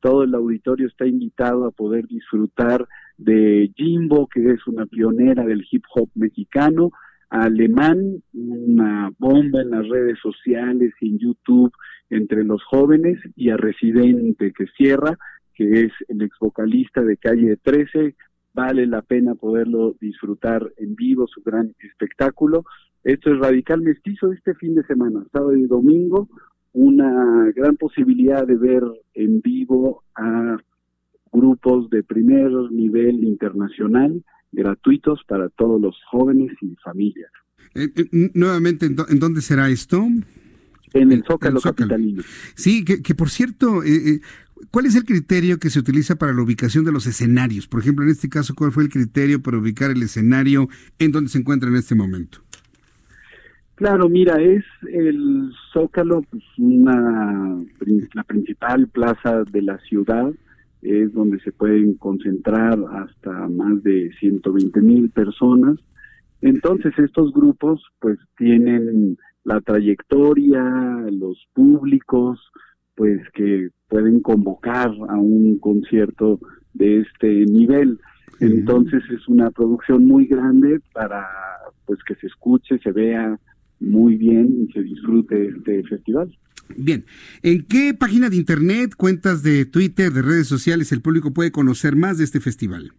Todo el auditorio está invitado a poder disfrutar de Jimbo, que es una pionera del hip hop mexicano, Alemán, una bomba en las redes sociales y en YouTube entre los jóvenes, y a Residente, que cierra, que es el ex vocalista de Calle 13. Vale la pena poderlo disfrutar en vivo, su gran espectáculo. Esto es Radical Mestizo este fin de semana, sábado y domingo, una gran posibilidad de ver en vivo a grupos de primer nivel internacional gratuitos para todos los jóvenes y familias. Eh, eh, nuevamente, ¿en, dónde será esto? En el Zócalo, Capitalino. Sí, que, por cierto, eh, ¿cuál es el criterio que se utiliza para la ubicación de los escenarios? Por ejemplo, en este caso, ¿cuál fue el criterio para ubicar el escenario en donde se encuentra en este momento? Claro, mira, es el Zócalo, pues una, la principal plaza de la ciudad, es donde se pueden concentrar hasta más de 120 mil personas. Entonces estos grupos pues tienen la trayectoria, los públicos, pues que pueden convocar a un concierto de este nivel. Entonces es una producción muy grande para pues que se escuche, se vea muy bien y se disfrute este festival. Bien, ¿en qué página de internet, cuentas de Twitter, de redes sociales el público puede conocer más de este festival?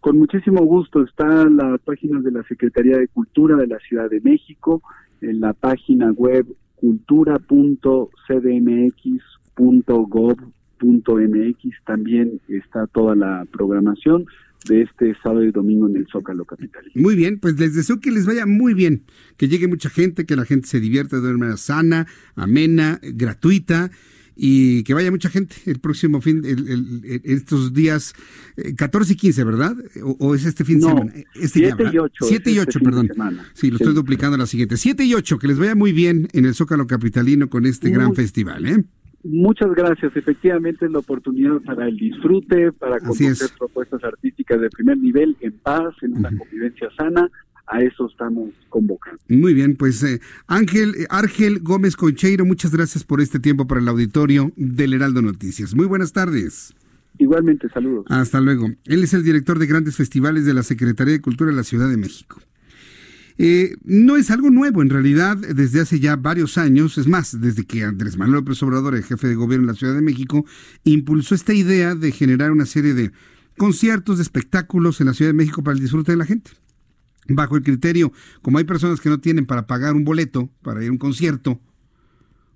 Con muchísimo gusto. Está la página de la Secretaría de Cultura de la Ciudad de México, en la página web cultura.cdmx.gov.mx también está toda la programación de este sábado y domingo en el Zócalo Capital. Muy bien, pues les deseo que les vaya muy bien, que llegue mucha gente, que la gente se divierta de una manera sana, amena, gratuita y que vaya mucha gente el próximo fin, estos días 14 eh, y 15, ¿verdad? ¿O, es este fin de semana? Este 7 y 8. 7 y 8, este perdón. Sí, lo estoy duplicando a la siguiente. 7 y 8, que les vaya muy bien en el Zócalo Capitalino con este gran festival, ¿eh? Muchas gracias. Efectivamente es la oportunidad para el disfrute, para conocer propuestas artísticas de primer nivel en paz, en una convivencia sana. A eso estamos convocando. Muy bien, pues eh, Ángel eh, Argel Gómez Concheiro, muchas gracias por este tiempo para el auditorio del Heraldo Noticias. Muy buenas tardes. Igualmente, saludos. Hasta luego. Él es el director de grandes festivales de la Secretaría de Cultura de la Ciudad de México. Eh, no es algo nuevo, en realidad, desde hace ya varios años, es más, desde que Andrés Manuel López Obrador, el jefe de gobierno de la Ciudad de México, impulsó esta idea de generar una serie de conciertos, de espectáculos en la Ciudad de México para el disfrute de la gente. Bajo el criterio, como hay personas que no tienen para pagar un boleto para ir a un concierto,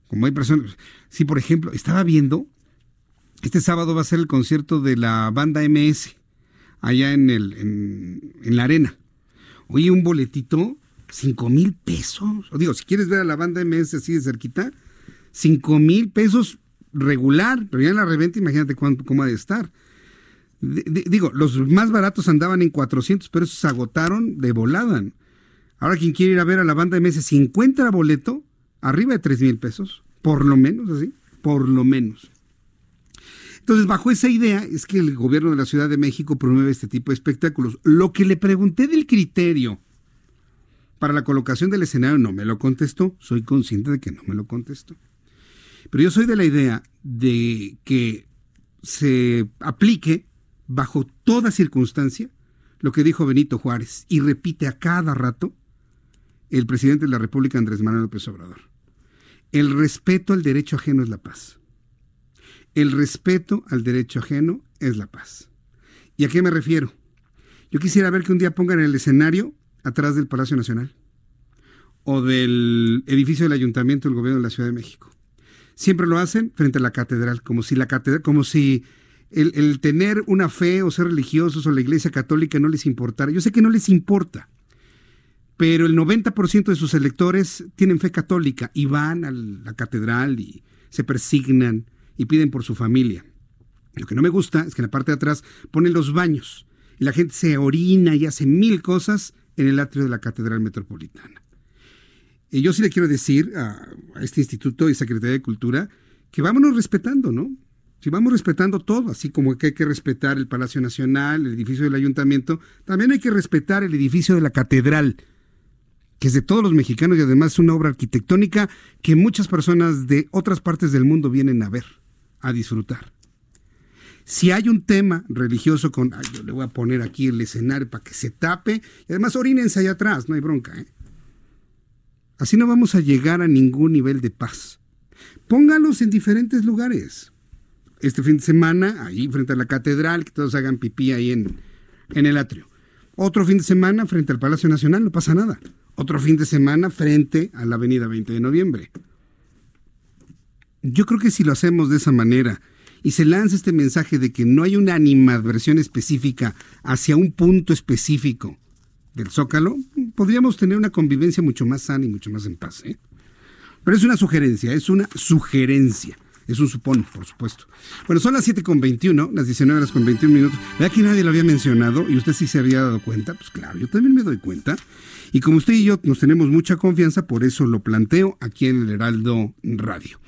como hay personas, si por ejemplo, estaba viendo, este sábado va a ser el concierto de la banda MS, allá en, el, en la arena. Oye, un boletito, cinco mil pesos. O digo, si quieres ver a la banda MS así de cerquita, cinco mil pesos regular, pero ya en la reventa imagínate cuánto, cómo ha de estar. Digo, los más baratos andaban en 400, pero esos se agotaron de volada. Ahora quien quiere ir a ver a la banda MS, si encuentra boleto, arriba de tres mil pesos, por lo menos así, por lo menos. Entonces, bajo esa idea es que el gobierno de la Ciudad de México promueve este tipo de espectáculos. Lo que le pregunté del criterio para la colocación del escenario no me lo contestó. Soy consciente de que no me lo contestó. Pero yo soy de la idea de que se aplique bajo toda circunstancia lo que dijo Benito Juárez y repite a cada rato el presidente de la República, Andrés Manuel López Obrador. El respeto al derecho ajeno es la paz. El respeto al derecho ajeno es la paz. ¿Y a qué me refiero? Yo quisiera ver que un día pongan el escenario atrás del Palacio Nacional o del edificio del Ayuntamiento del Gobierno de la Ciudad de México. Siempre lo hacen frente a la catedral, como si la catedral, como si el, tener una fe o ser religiosos o la iglesia católica no les importara. Yo sé que no les importa, pero el 90% de sus electores tienen fe católica y van a la catedral y se persignan y piden por su familia. Lo que no me gusta es que en la parte de atrás ponen los baños. y la gente se orina y hace mil cosas en el atrio de la Catedral Metropolitana. Y yo sí le quiero decir a, este instituto y Secretaría de Cultura que vámonos respetando, ¿no? Si vamos respetando todo, así como que hay que respetar el Palacio Nacional, el edificio del Ayuntamiento, también hay que respetar el edificio de la Catedral, que es de todos los mexicanos y además es una obra arquitectónica que muchas personas de otras partes del mundo vienen a ver, a disfrutar. Si hay un tema religioso con, yo le voy a poner aquí el escenario para que se tape, y además orínense allá atrás, no hay bronca. ¿eh? Así no vamos a llegar a ningún nivel de paz. Póngalos en diferentes lugares este fin de semana, ahí frente a la catedral, que todos hagan pipí ahí en, en el atrio. Otro fin de semana frente al Palacio Nacional, no pasa nada. Otro fin de semana frente a la Avenida 20 de Noviembre. Yo creo que si lo hacemos de esa manera y se lanza este mensaje de que no hay una animadversión específica hacia un punto específico del Zócalo, podríamos tener una convivencia mucho más sana y mucho más en paz. ¿eh? Pero es una sugerencia, es una sugerencia. Es un supón, por supuesto. Bueno, son las 7 con 21, las 19 horas con 21 minutos. ¿Verdad que nadie lo había mencionado y usted sí se había dado cuenta? Pues claro, yo también me doy cuenta. Y como usted y yo nos tenemos mucha confianza, por eso lo planteo aquí en el Heraldo Radio.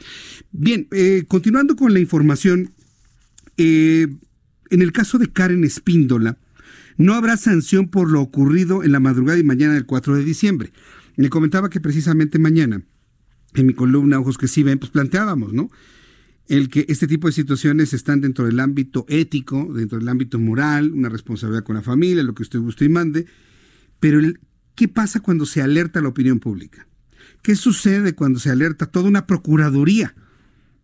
Bien, eh, continuando con la información, eh, en el caso de Karen Espíndola, no habrá sanción por lo ocurrido en la madrugada y mañana del 4 de diciembre. Le comentaba que precisamente mañana, en mi columna Ojos que sí ven, pues planteábamos, ¿no? El que este tipo de situaciones están dentro del ámbito ético, dentro del ámbito moral, una responsabilidad con la familia, lo que usted guste y mande, pero ¿qué pasa cuando se alerta a la opinión pública? ¿Qué sucede cuando se alerta toda una procuraduría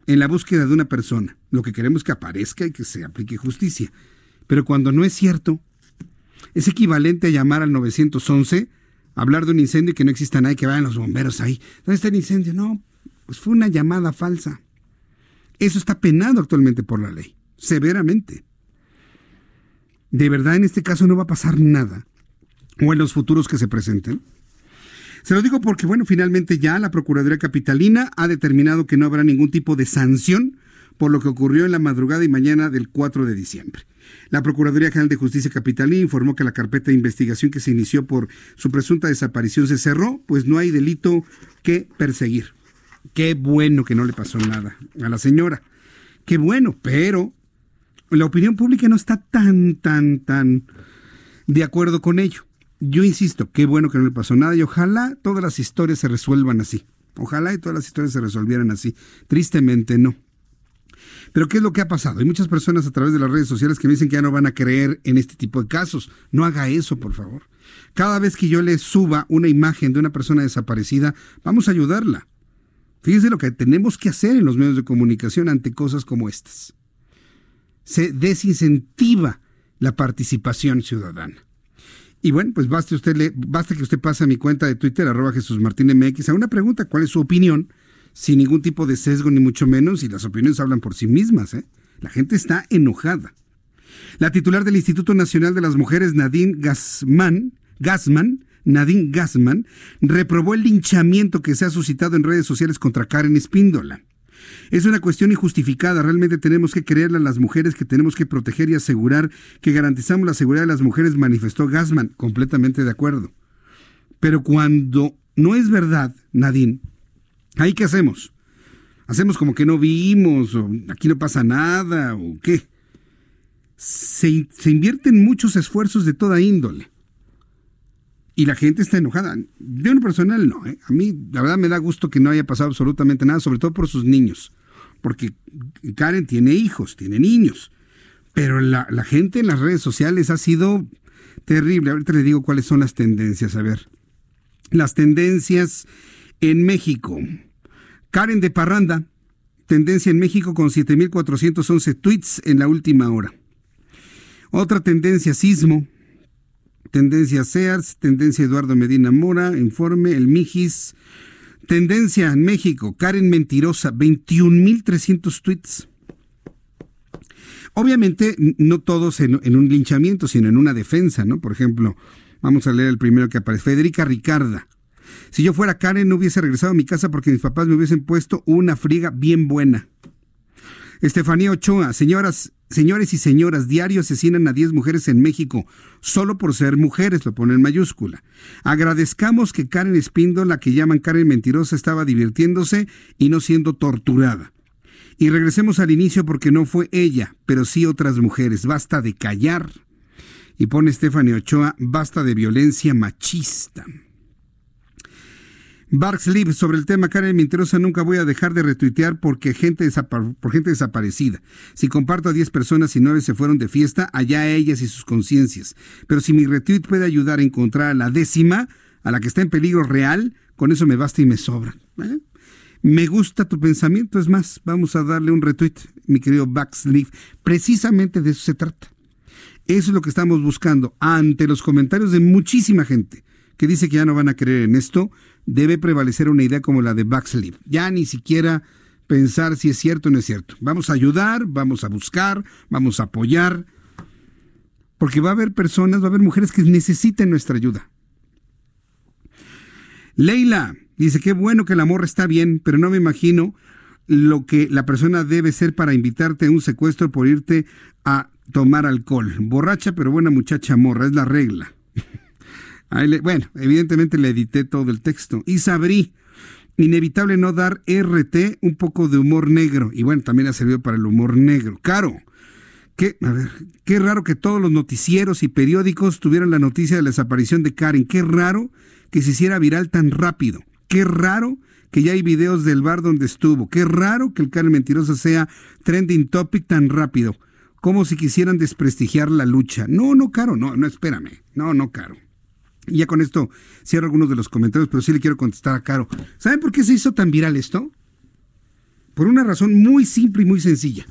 en la búsqueda de una persona? Lo que queremos es que aparezca y que se aplique justicia. Pero cuando no es cierto, es equivalente a llamar al 911, hablar de un incendio y que no exista nadie, que vayan los bomberos ahí. ¿Dónde está el incendio? No, pues fue una llamada falsa. Eso está penado actualmente por la ley, severamente. ¿De verdad en este caso no va a pasar nada? ¿O en los futuros que se presenten? Se lo digo porque, bueno, finalmente ya la Procuraduría Capitalina ha determinado que no habrá ningún tipo de sanción por lo que ocurrió en la madrugada y mañana del 4 de diciembre. La Procuraduría General de Justicia Capitalina informó que la carpeta de investigación que se inició por su presunta desaparición se cerró, pues no hay delito que perseguir. Qué bueno que no le pasó nada a la señora. Qué bueno, pero la opinión pública no está tan, tan, tan de acuerdo con ello. Yo insisto, qué bueno que no le pasó nada y ojalá todas las historias se resuelvan así. Ojalá y todas las historias se resolvieran así. Tristemente no. Pero ¿qué es lo que ha pasado? Hay muchas personas a través de las redes sociales que me dicen que ya no van a creer en este tipo de casos. No haga eso, por favor. Cada vez que yo le suba una imagen de una persona desaparecida, vamos a ayudarla. Fíjense lo que tenemos que hacer en los medios de comunicación ante cosas como estas. Se desincentiva la participación ciudadana. Y bueno, pues basta, usted le, basta que usted pase a mi cuenta de Twitter, arroba Jesús Martín MX, a una pregunta, ¿cuál es su opinión? Sin ningún tipo de sesgo, ni mucho menos, y las opiniones hablan por sí mismas. ¿eh? La gente está enojada. La titular del Instituto Nacional de las Mujeres, Nadine Gassman, Gassman Nadine Gassman, reprobó el linchamiento que se ha suscitado en redes sociales contra Karen Espíndola. Es una cuestión injustificada. Realmente tenemos que creerle a las mujeres que tenemos que proteger y asegurar que garantizamos la seguridad de las mujeres, manifestó Gassman. Completamente de acuerdo. Pero cuando no es verdad, Nadine, ¿ahí qué hacemos? ¿Hacemos como que no vimos? ¿O aquí no pasa nada? ¿O qué? Se, se invierten muchos esfuerzos de toda índole y la gente está enojada. De un personal no. ¿eh? A mí, la verdad, me da gusto que no haya pasado absolutamente nada, sobre todo por sus niños. Porque Karen tiene hijos, tiene niños. Pero la, la gente en las redes sociales ha sido terrible. Ahorita le digo cuáles son las tendencias. A ver. Las tendencias en México. Karen de Parranda. Tendencia en México con 7.411 tweets en la última hora. Otra tendencia, sismo, Tendencia Sears, Tendencia Eduardo Medina Mora, Informe, El Mijis. Tendencia en México, Karen Mentirosa, 21.300 tweets. Obviamente, no todos en, en, un linchamiento, sino en una defensa, ¿no? Por ejemplo, vamos a leer el primero que aparece. Federica Ricarda. Si yo fuera Karen, no hubiese regresado a mi casa porque mis papás me hubiesen puesto una friga bien buena. Estefanía Ochoa, señoras, Señores y señoras, diario asesinan a 10 mujeres en México, solo por ser mujeres, lo pone en mayúscula. Agradezcamos que Karen Espindo, la que llaman Karen Mentirosa, estaba divirtiéndose y no siendo torturada. Y regresemos al inicio porque no fue ella, pero sí otras mujeres. Basta de callar. Y pone Stephanie Ochoa, basta de violencia machista. Barks Sleep sobre el tema Karen Mentirosa nunca voy a dejar de retuitear porque gente por gente desaparecida. Si comparto a 10 personas y 9 se fueron de fiesta, allá ellas y sus conciencias. Pero si mi retweet puede ayudar a encontrar a la décima, a la que está en peligro real, con eso me basta y me sobra. ¿eh? Me gusta tu pensamiento, es más, vamos a darle un retweet, mi querido Sleep. Precisamente de eso se trata. Eso es lo que estamos buscando ante los comentarios de muchísima gente que dice que ya no van a creer en esto debe prevalecer una idea como la de Backslip. Ya ni siquiera pensar si es cierto o no es cierto. Vamos a ayudar, vamos a buscar, vamos a apoyar, porque va a haber personas, va a haber mujeres que necesiten nuestra ayuda. Leila dice, qué bueno que el amor está bien, pero no me imagino lo que la persona debe ser para invitarte a un secuestro por irte a tomar alcohol. Borracha pero buena muchacha morra, es la regla bueno, evidentemente le edité todo el texto. Y sabrí, inevitable no dar RT, un poco de humor negro. Y bueno, también ha servido para el humor negro. Caro, qué, a ver, qué raro que todos los noticieros y periódicos tuvieran la noticia de la desaparición de Karen. Qué raro que se hiciera viral tan rápido. Qué raro que ya hay videos del bar donde estuvo. Qué raro que el Karen Mentirosa sea trending topic tan rápido. Como si quisieran desprestigiar la lucha. No, no, Caro, no, no, espérame. No, no, Caro. Y ya con esto cierro algunos de los comentarios, pero sí le quiero contestar a Caro. ¿Saben por qué se hizo tan viral esto? Por una razón muy simple y muy sencilla.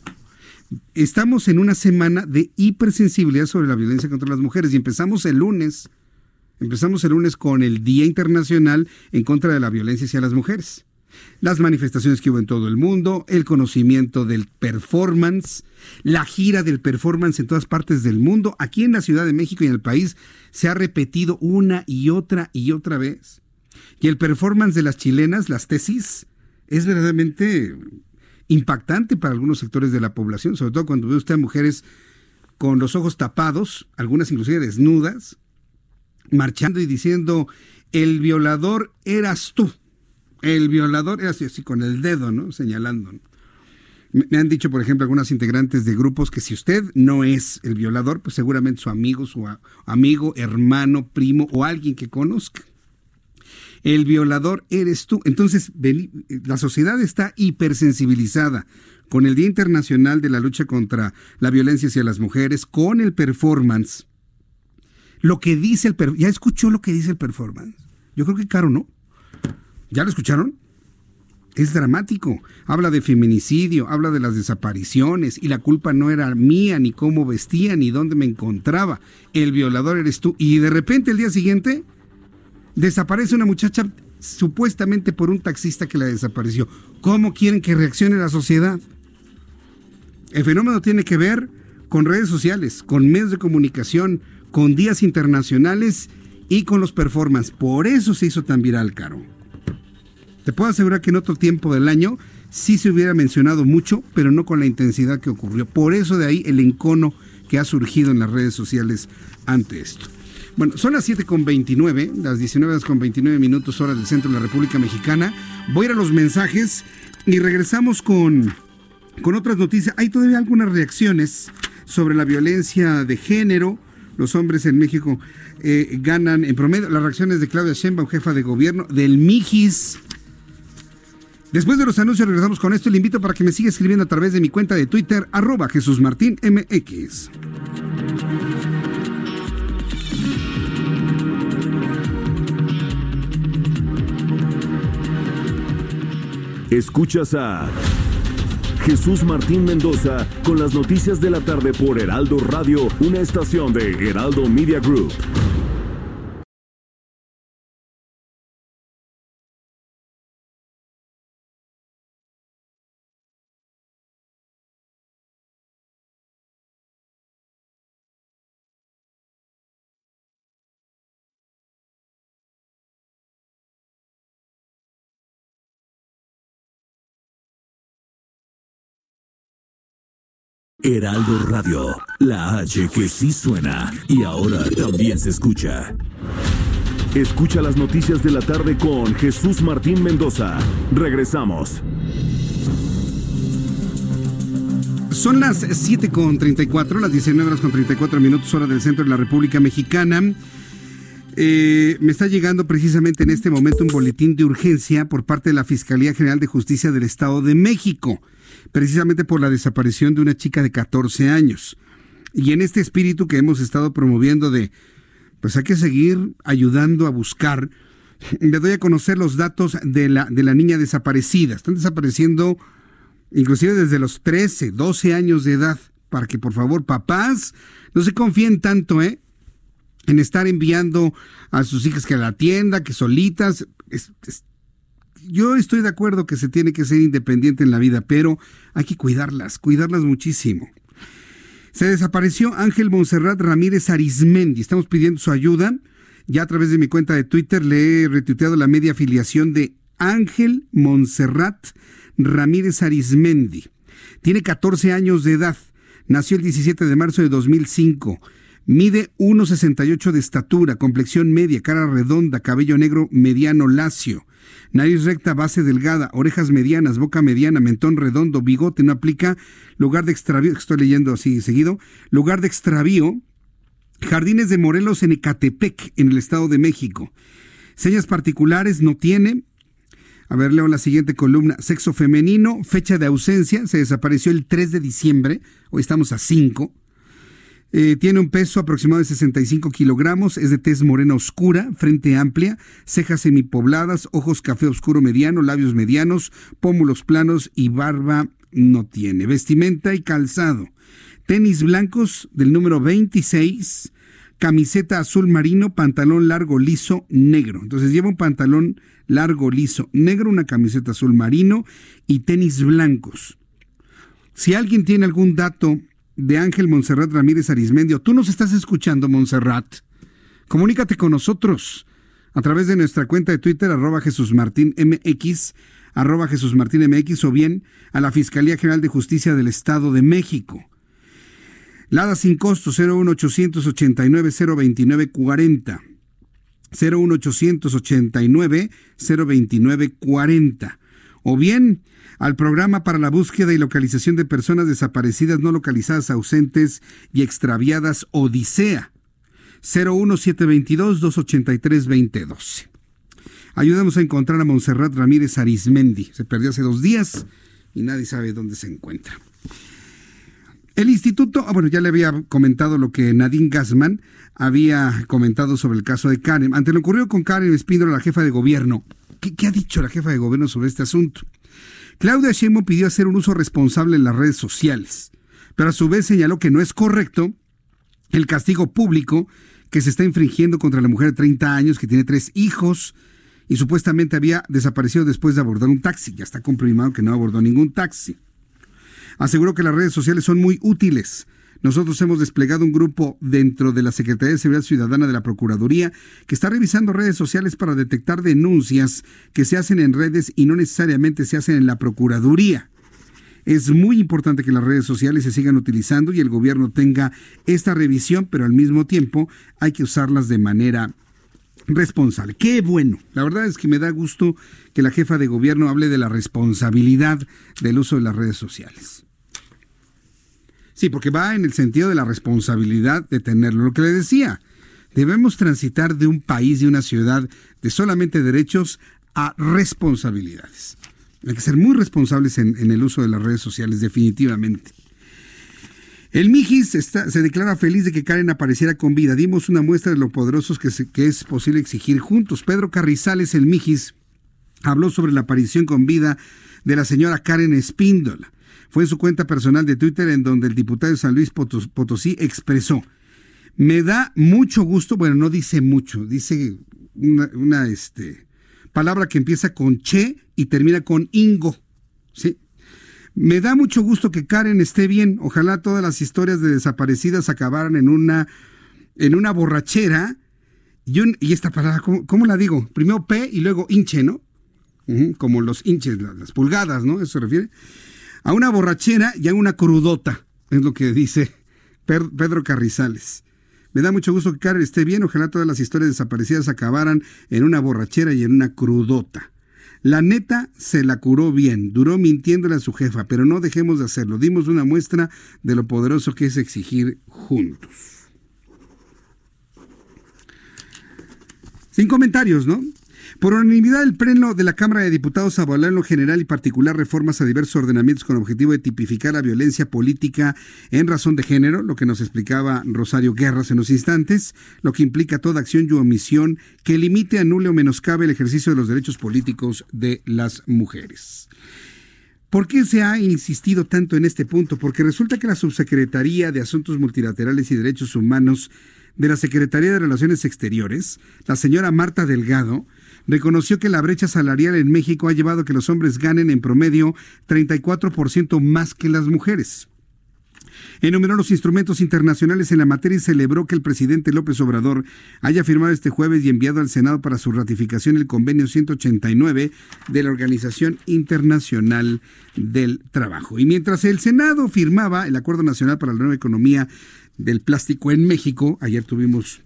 Estamos en una semana de hipersensibilidad sobre la violencia contra las mujeres y empezamos el lunes. Empezamos el lunes con el Día Internacional en contra de la violencia hacia las mujeres las manifestaciones que hubo en todo el mundo, el conocimiento del performance, la gira del performance en todas partes del mundo. Aquí en la Ciudad de México y en el país se ha repetido una y otra y otra vez. Y el performance de las chilenas, las tesis, es verdaderamente impactante para algunos sectores de la población, sobre todo cuando ve usted a mujeres con los ojos tapados, algunas inclusive desnudas, marchando y diciendo, el violador eras tú el violador así, así con el dedo, ¿no? Señalando. Me han dicho, por ejemplo, algunas integrantes de grupos que si usted no es el violador, pues seguramente su amigo, su amigo, hermano, primo o alguien que conozca. El violador eres tú. Entonces, la sociedad está hipersensibilizada con el Día Internacional de la Lucha contra la Violencia hacia las Mujeres, con el performance. Lo que dice el performance. ¿Ya escuchó lo que dice el performance? Yo creo que Caro no. ¿Ya lo escucharon? Es dramático. Habla de feminicidio, habla de las desapariciones y la culpa no era mía, ni cómo vestía, ni dónde me encontraba. El violador eres tú. Y de repente el día siguiente desaparece una muchacha supuestamente por un taxista que la desapareció. ¿Cómo quieren que reaccione la sociedad? El fenómeno tiene que ver con redes sociales, con medios de comunicación, con días internacionales y con los performances. Por eso se hizo tan viral, Caro. Te puedo asegurar que en otro tiempo del año sí se hubiera mencionado mucho, pero no con la intensidad que ocurrió. Por eso de ahí el encono que ha surgido en las redes sociales ante esto. Bueno, son las 7.29, las 19 con 29 minutos hora del centro de la República Mexicana. Voy a ir a los mensajes y regresamos con, con otras noticias. Hay todavía algunas reacciones sobre la violencia de género. Los hombres en México eh, ganan en promedio. Las reacciones de Claudia Sheinbaum, jefa de gobierno, del Mijis, Después de los anuncios regresamos con esto y le invito para que me siga escribiendo a través de mi cuenta de Twitter, arroba Jesús Martín MX. Escuchas a Jesús Martín Mendoza con las noticias de la tarde por Heraldo Radio, una estación de Heraldo Media Group. Heraldo Radio, la H que sí suena y ahora también se escucha. Escucha las noticias de la tarde con Jesús Martín Mendoza. Regresamos. Son las 7 con 34, las 19 horas con 34 minutos, hora del centro de la República Mexicana. Eh, me está llegando precisamente en este momento un boletín de urgencia por parte de la Fiscalía General de Justicia del Estado de México precisamente por la desaparición de una chica de 14 años. Y en este espíritu que hemos estado promoviendo de, pues hay que seguir ayudando a buscar, le doy a conocer los datos de la, de la niña desaparecida. Están desapareciendo inclusive desde los 13, 12 años de edad, para que por favor papás no se confíen tanto, ¿eh? En estar enviando a sus hijas que a la tienda, que solitas. es, yo estoy de acuerdo que se tiene que ser independiente en la vida, pero hay que cuidarlas, cuidarlas muchísimo. Se desapareció Ángel Monserrat Ramírez Arismendi. Estamos pidiendo su ayuda. Ya a través de mi cuenta de Twitter le he retuiteado la media afiliación de Ángel Monserrat Ramírez Arismendi. Tiene 14 años de edad. Nació el 17 de marzo de 2005. Mide 1,68 de estatura, complexión media, cara redonda, cabello negro mediano lacio. Nariz recta, base delgada, orejas medianas, boca mediana, mentón redondo, bigote, no aplica. Lugar de extravío, estoy leyendo así seguido. Lugar de extravío, Jardines de Morelos en Ecatepec, en el Estado de México. Señas particulares no tiene. A ver, leo la siguiente columna. Sexo femenino, fecha de ausencia, se desapareció el 3 de diciembre, hoy estamos a 5. Eh, tiene un peso aproximado de 65 kilogramos, es de tez morena oscura, frente amplia, cejas semipobladas, ojos café oscuro mediano, labios medianos, pómulos planos y barba no tiene. Vestimenta y calzado. Tenis blancos del número 26, camiseta azul marino, pantalón largo liso negro. Entonces lleva un pantalón largo liso negro, una camiseta azul marino y tenis blancos. Si alguien tiene algún dato de Ángel Monserrat Ramírez Arismendio. Tú nos estás escuchando, Monserrat. Comunícate con nosotros a través de nuestra cuenta de Twitter, arroba Jesús Martín MX, arroba Jesús Martín o bien a la Fiscalía General de Justicia del Estado de México. Lada sin costo 01889 029 40. 01889 029 40. O bien al programa para la búsqueda y localización de personas desaparecidas no localizadas, ausentes y extraviadas Odisea 01722-283-2012. Ayudamos a encontrar a Montserrat Ramírez Arismendi. Se perdió hace dos días y nadie sabe dónde se encuentra. El instituto, ah, bueno, ya le había comentado lo que Nadine Gassman había comentado sobre el caso de Karen. Ante lo ocurrido con Karen Espíndola, la jefa de gobierno, ¿qué, ha dicho la jefa de gobierno sobre este asunto? Claudia Sheinbaum pidió hacer un uso responsable en las redes sociales, pero a su vez señaló que no es correcto el castigo público que se está infringiendo contra la mujer de 30 años que tiene tres hijos y supuestamente había desaparecido después de abordar un taxi. Ya está confirmado que no abordó ningún taxi. Aseguró que las redes sociales son muy útiles nosotros hemos desplegado un grupo dentro de la Secretaría de Seguridad Ciudadana de la Procuraduría que está revisando redes sociales para detectar denuncias que se hacen en redes y no necesariamente se hacen en la Procuraduría. Es muy importante que las redes sociales se sigan utilizando y el gobierno tenga esta revisión, pero al mismo tiempo hay que usarlas de manera responsable. Qué bueno. La verdad es que me da gusto que la jefa de gobierno hable de la responsabilidad del uso de las redes sociales. Sí, porque va en el sentido de la responsabilidad de tenerlo. Lo que le decía, debemos transitar de un país, de una ciudad, de solamente derechos a responsabilidades. Hay que ser muy responsables en, el uso de las redes sociales, definitivamente. El Mijis se declara feliz de que Karen apareciera con vida. Dimos una muestra de lo poderosos que, es posible exigir juntos. Pedro Carrizales, el Mijis, habló sobre la aparición con vida de la señora Karen Espíndola. Fue en su cuenta personal de Twitter en donde el diputado de San Luis Potosí expresó, me da mucho gusto, bueno, no dice mucho, dice una, este, palabra que empieza con che y termina con ingo. ¿sí? Me da mucho gusto que Karen esté bien. Ojalá todas las historias de desaparecidas acabaran en una, en una borrachera. Y, esta palabra, ¿cómo, la digo? Primero P y luego hinche, ¿no? como los hinches, las, las pulgadas, ¿no? Eso se refiere a una borrachera y a una crudota. Es lo que dice Pedro Carrizales. Me da mucho gusto que Karen esté bien. Ojalá todas las historias desaparecidas acabaran en una borrachera y en una crudota. La neta se la curó bien, duró mintiéndole a su jefa, pero no dejemos de hacerlo. Dimos una muestra de lo poderoso que es exigir juntos. Sin comentarios, ¿no? Por unanimidad, el Pleno de la Cámara de Diputados avaló en lo general y particular reformas a diversos ordenamientos con objetivo de tipificar la violencia política en razón de género, lo que nos explicaba Rosario Guerras en los instantes, lo que implica toda acción y omisión que limite, anule o menoscabe el ejercicio de los derechos políticos de las mujeres. ¿Por qué se ha insistido tanto en este punto? Porque resulta que la Subsecretaría de Asuntos Multilaterales y Derechos Humanos de la Secretaría de Relaciones Exteriores, la señora Marta Delgado, reconoció que la brecha salarial en México ha llevado a que los hombres ganen en promedio 34% más que las mujeres. Enumeró los instrumentos internacionales en la materia y celebró que el presidente López Obrador haya firmado este jueves y enviado al Senado para su ratificación el convenio 189 de la Organización Internacional del Trabajo. Y mientras el Senado firmaba el Acuerdo Nacional para la Nueva Economía del Plástico en México, ayer tuvimos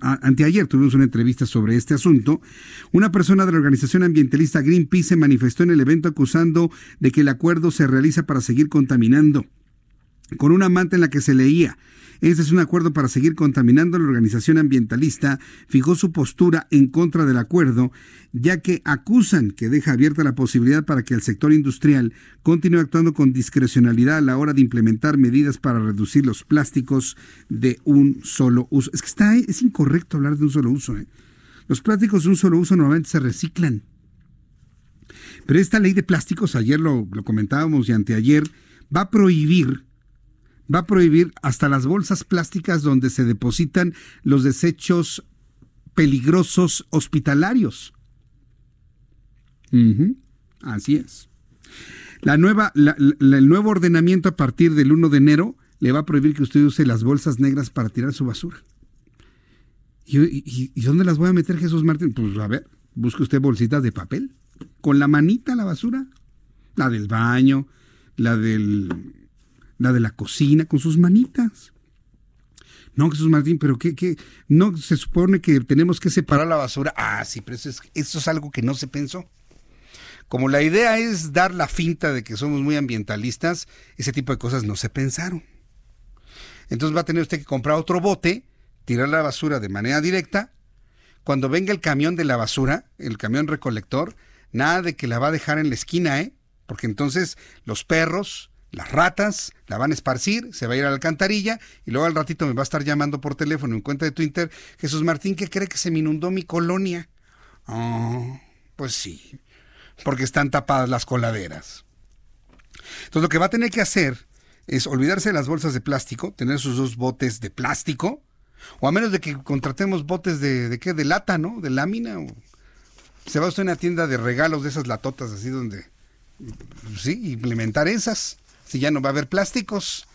anteayer tuvimos una entrevista sobre este asunto, una persona de la organización ambientalista Greenpeace se manifestó en el evento acusando de que el acuerdo se realiza para seguir contaminando. Con una manta en la que se leía, este es un acuerdo para seguir contaminando. La organización ambientalista fijó su postura en contra del acuerdo, ya que acusan que deja abierta la posibilidad para que el sector industrial continúe actuando con discrecionalidad a la hora de implementar medidas para reducir los plásticos de un solo uso. Es que está, es incorrecto hablar de un solo uso. ¿eh? Los plásticos de un solo uso normalmente se reciclan. Pero esta ley de plásticos, ayer lo, lo comentábamos y anteayer, va a prohibir va a prohibir hasta las bolsas plásticas donde se depositan los desechos peligrosos hospitalarios. Así es. La nueva, el nuevo ordenamiento a partir del 1 de enero le va a prohibir que usted use las bolsas negras para tirar su basura. ¿Y, dónde las voy a meter, Jesús Martín? Pues a ver, busque usted bolsitas de papel. Con la manita la basura. La del baño, la del la de la cocina, con sus manitas. No, Jesús Martín, pero ¿qué? No se supone que tenemos que separar la basura. Ah, sí, pero eso es, eso es algo que no se pensó. Como la idea es dar la finta de que somos muy ambientalistas, ese tipo de cosas no se pensaron. Entonces va a tener usted que comprar otro bote, tirar la basura de manera directa. Cuando venga el camión de la basura, el camión recolector, nada de que la va a dejar en la esquina, ¿eh? Porque entonces los perros, las ratas la van a esparcir, se va a ir a la alcantarilla y luego al ratito me va a estar llamando por teléfono en cuenta de Twitter, Jesús Martín, ¿qué cree que se me inundó mi colonia? Oh, pues sí, porque están tapadas las coladeras. Entonces lo que va a tener que hacer es olvidarse de las bolsas de plástico, tener sus dos botes de plástico, o a menos de que contratemos botes de, de qué, de lata, ¿no? De lámina. O... Se va usted a una tienda de regalos de esas latotas así donde, sí, implementar esas si ya no va a haber plásticos.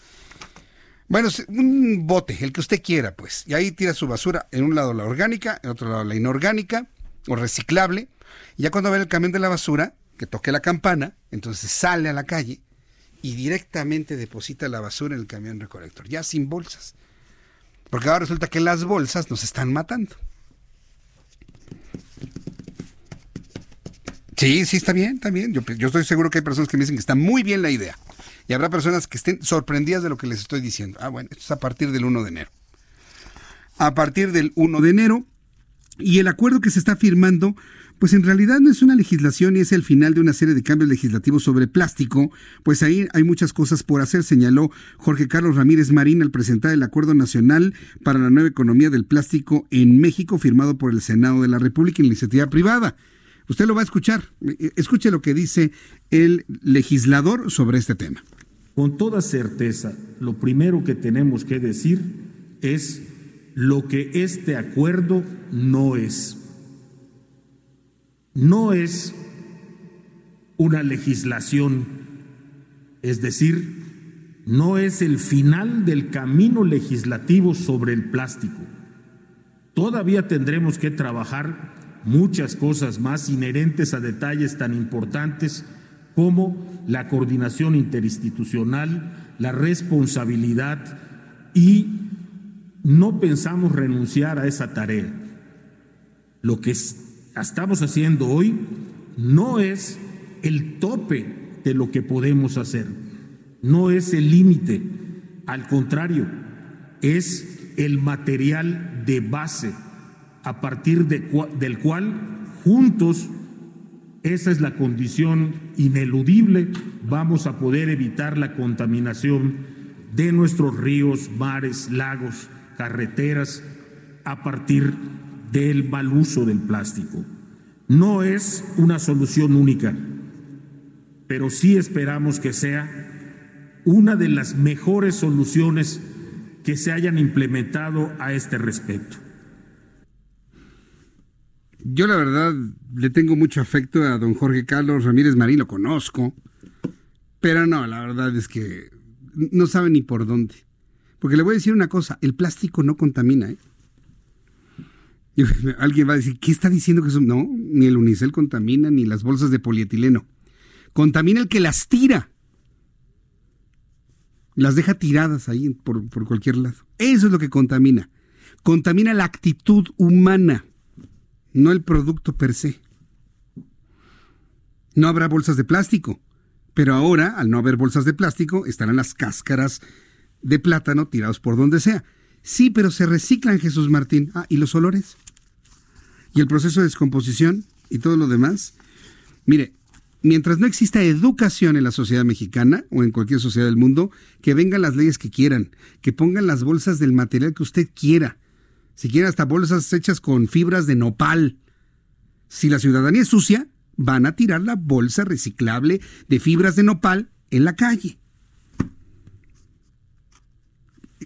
Bueno, un bote, el que usted quiera, pues. Y ahí tira su basura, en un lado la orgánica, en otro lado la inorgánica o reciclable. Y ya cuando ve el camión de la basura, que toque la campana, entonces sale a la calle y directamente deposita la basura en el camión recolector, ya sin bolsas. Porque ahora resulta que las bolsas nos están matando. Sí, sí, está bien, está bien. Yo, yo estoy seguro que hay personas que me dicen que está muy bien la idea. Y habrá personas que estén sorprendidas de lo que les estoy diciendo. Ah, bueno, esto es a partir del 1 de enero. A partir del 1 de enero. Y el acuerdo que se está firmando, pues en realidad no es una legislación y es el final de una serie de cambios legislativos sobre plástico, pues ahí hay muchas cosas por hacer, señaló Jorge Carlos Ramírez Marín al presentar el Acuerdo Nacional para la Nueva Economía del Plástico en México, firmado por el Senado de la República en iniciativa privada. Usted lo va a escuchar. Escuche lo que dice el legislador sobre este tema. Con toda certeza, lo primero que tenemos que decir es lo que este acuerdo no es. No es una legislación, es decir, no es el final del camino legislativo sobre el plástico. Todavía tendremos que trabajar muchas cosas más inherentes a detalles tan importantes como la coordinación interinstitucional, la responsabilidad y no pensamos renunciar a esa tarea. Lo que estamos haciendo hoy no es el tope de lo que podemos hacer, no es el límite, al contrario, es el material de base a partir del cual juntos esa es la condición ineludible. Vamos a poder evitar la contaminación de nuestros ríos, mares, lagos, carreteras a partir del mal uso del plástico. No es una solución única, pero sí esperamos que sea una de las mejores soluciones que se hayan implementado a este respecto. Yo la verdad le tengo mucho afecto a don Jorge Carlos Ramírez Marín, lo conozco, pero no, la verdad es que no sabe ni por dónde. Porque le voy a decir una cosa, el plástico no contamina. ¿eh? alguien va a decir, ¿qué está diciendo que eso? No, ni el unicel contamina, ni las bolsas de polietileno. Contamina el que las tira. Las deja tiradas ahí por, por cualquier lado. Eso es lo que contamina. Contamina la actitud humana no el producto per se. No habrá bolsas de plástico, pero ahora, al no haber bolsas de plástico, estarán las cáscaras de plátano tirados por donde sea. Sí, pero se reciclan, Jesús Martín. Ah, ¿y los olores? ¿Y el proceso de descomposición? ¿Y todo lo demás? Mire, mientras no exista educación en la sociedad mexicana o en cualquier sociedad del mundo, que vengan las leyes que quieran, que pongan las bolsas del material que usted quiera, si quieren hasta bolsas hechas con fibras de nopal. Si la ciudadanía es sucia, van a tirar la bolsa reciclable de fibras de nopal en la calle.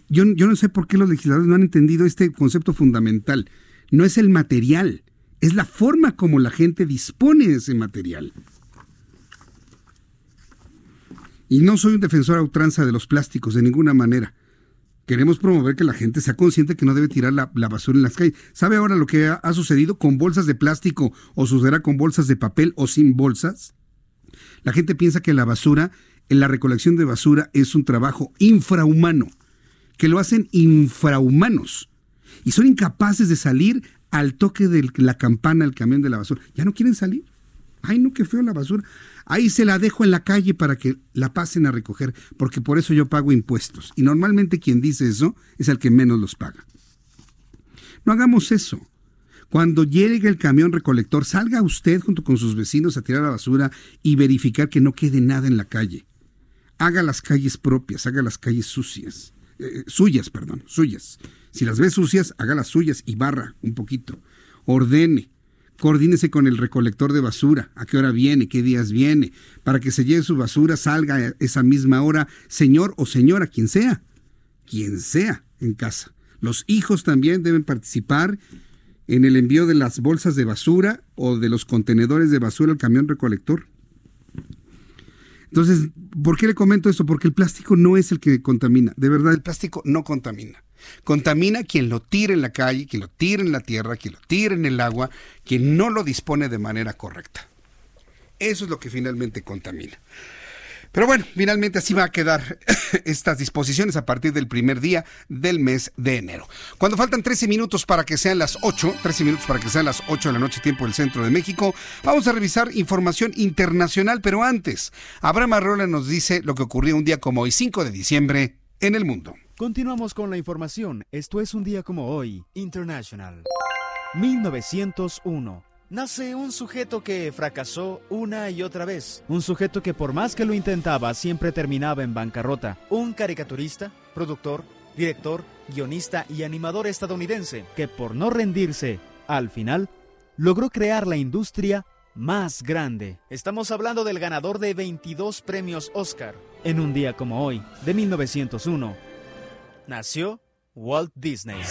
Yo, yo, no sé por qué los legisladores no han entendido este concepto fundamental. No es el material, es la forma como la gente dispone de ese material. Y no soy un defensor a ultranza de los plásticos de ninguna manera. Queremos promover que la gente sea consciente que no debe tirar la, basura en las calles. ¿Sabe ahora lo que ha, sucedido con bolsas de plástico o sucederá con bolsas de papel o sin bolsas? La gente piensa que la basura, en la recolección de basura, es un trabajo infrahumano, que lo hacen infrahumanos y son incapaces de salir al toque de la campana del camión de la basura. Ya no quieren salir. Ay, no, qué feo la basura. Ahí se la dejo en la calle para que la pasen a recoger, porque por eso yo pago impuestos. Y normalmente quien dice eso es el que menos los paga. No hagamos eso. Cuando llegue el camión recolector, salga usted junto con sus vecinos a tirar la basura y verificar que no quede nada en la calle. Haga las calles propias, haga las calles sucias. Eh, suyas, perdón, suyas. Si las ve sucias, haga las suyas y barra un poquito. Ordene coordínese con el recolector de basura, a qué hora viene, qué días viene, para que se lleve su basura, salga esa misma hora, señor o señora, quien sea, quien sea en casa. Los hijos también deben participar en el envío de las bolsas de basura o de los contenedores de basura al camión recolector. Entonces, ¿por qué le comento esto? Porque el plástico no es el que contamina. De verdad, el plástico no contamina. Contamina quien lo tira en la calle, quien lo tira en la tierra, quien lo tira en el agua, quien no lo dispone de manera correcta. Eso es lo que finalmente contamina. Pero bueno, finalmente así va a quedar estas disposiciones a partir del primer día del mes de enero. Cuando faltan 13 minutos para que sean las 8, 13 minutos para que sean las 8 de la noche tiempo del centro de México, vamos a revisar información internacional, pero antes, Abraham Arrola nos dice lo que ocurrió un día como hoy, 5 de diciembre, en el mundo. Continuamos con la información. Esto es un día como hoy, International. 1901. Nace un sujeto que fracasó una y otra vez. Un sujeto que por más que lo intentaba siempre terminaba en bancarrota. Un caricaturista, productor, director, guionista y animador estadounidense que por no rendirse, al final, logró crear la industria más grande. Estamos hablando del ganador de 22 premios Oscar. En un día como hoy, de 1901 nació Walt Disney.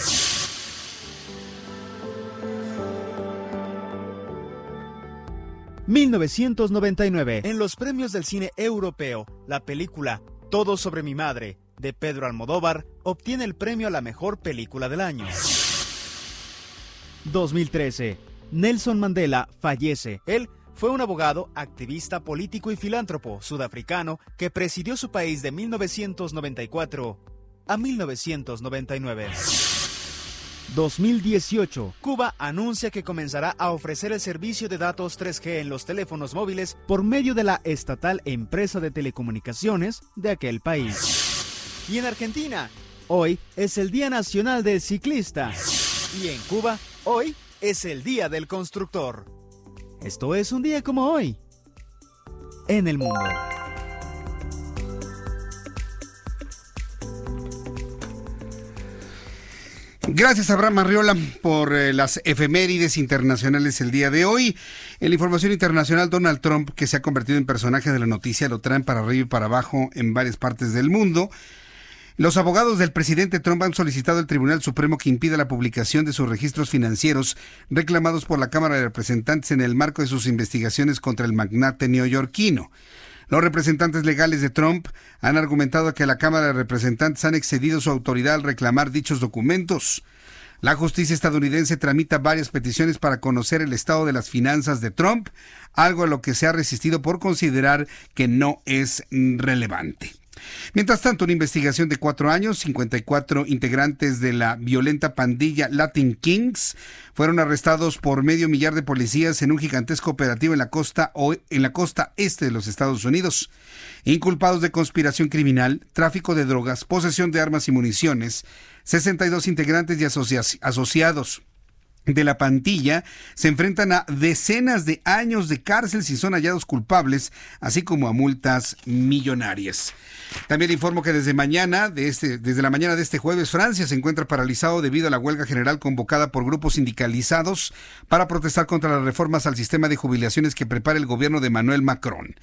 ...1999... En los premios del cine europeo... ...la película Todo sobre mi madre... ...de Pedro Almodóvar... ...obtiene el premio a la mejor película del año. 2013... Nelson Mandela fallece. Él fue un abogado, activista político y filántropo sudafricano que presidió su país de 1994 a 1999. 2018. Cuba anuncia que comenzará a ofrecer el servicio de datos 3G en los teléfonos móviles por medio de la estatal empresa de telecomunicaciones de aquel país. Y en Argentina, hoy es el Día Nacional del Ciclista. Y en Cuba, hoy es el Día del Constructor. Esto es un día como hoy en el mundo. Gracias, Abraham Arriola, por eh, las efemérides internacionales el día de hoy. En la información internacional, Donald Trump, que se ha convertido en personaje de la noticia, lo traen para arriba y para abajo en varias partes del mundo. Los abogados del presidente Trump han solicitado al Tribunal Supremo que impida la publicación de sus registros financieros reclamados por la Cámara de Representantes en el marco de sus investigaciones contra el magnate neoyorquino. Los representantes legales de Trump han argumentado que la Cámara de Representantes han excedido su autoridad al reclamar dichos documentos. La justicia estadounidense tramita varias peticiones para conocer el estado de las finanzas de Trump, algo a lo que se ha resistido por considerar que no es relevante. Mientras tanto, una investigación de cuatro años, 54 integrantes de la violenta pandilla Latin Kings fueron arrestados por medio millar de policías en un gigantesco operativo en la costa, en la costa este de los Estados Unidos. Inculpados de conspiración criminal, tráfico de drogas, posesión de armas y municiones, 62 integrantes y asociados de la pantilla se enfrentan a decenas de años de cárcel si son hallados culpables, así como a multas millonarias. También informo que desde mañana, este, desde la mañana de este jueves, Francia se encuentra paralizado debido a la huelga general convocada por grupos sindicalizados para protestar contra las reformas al sistema de jubilaciones que prepara el gobierno de Manuel Macron.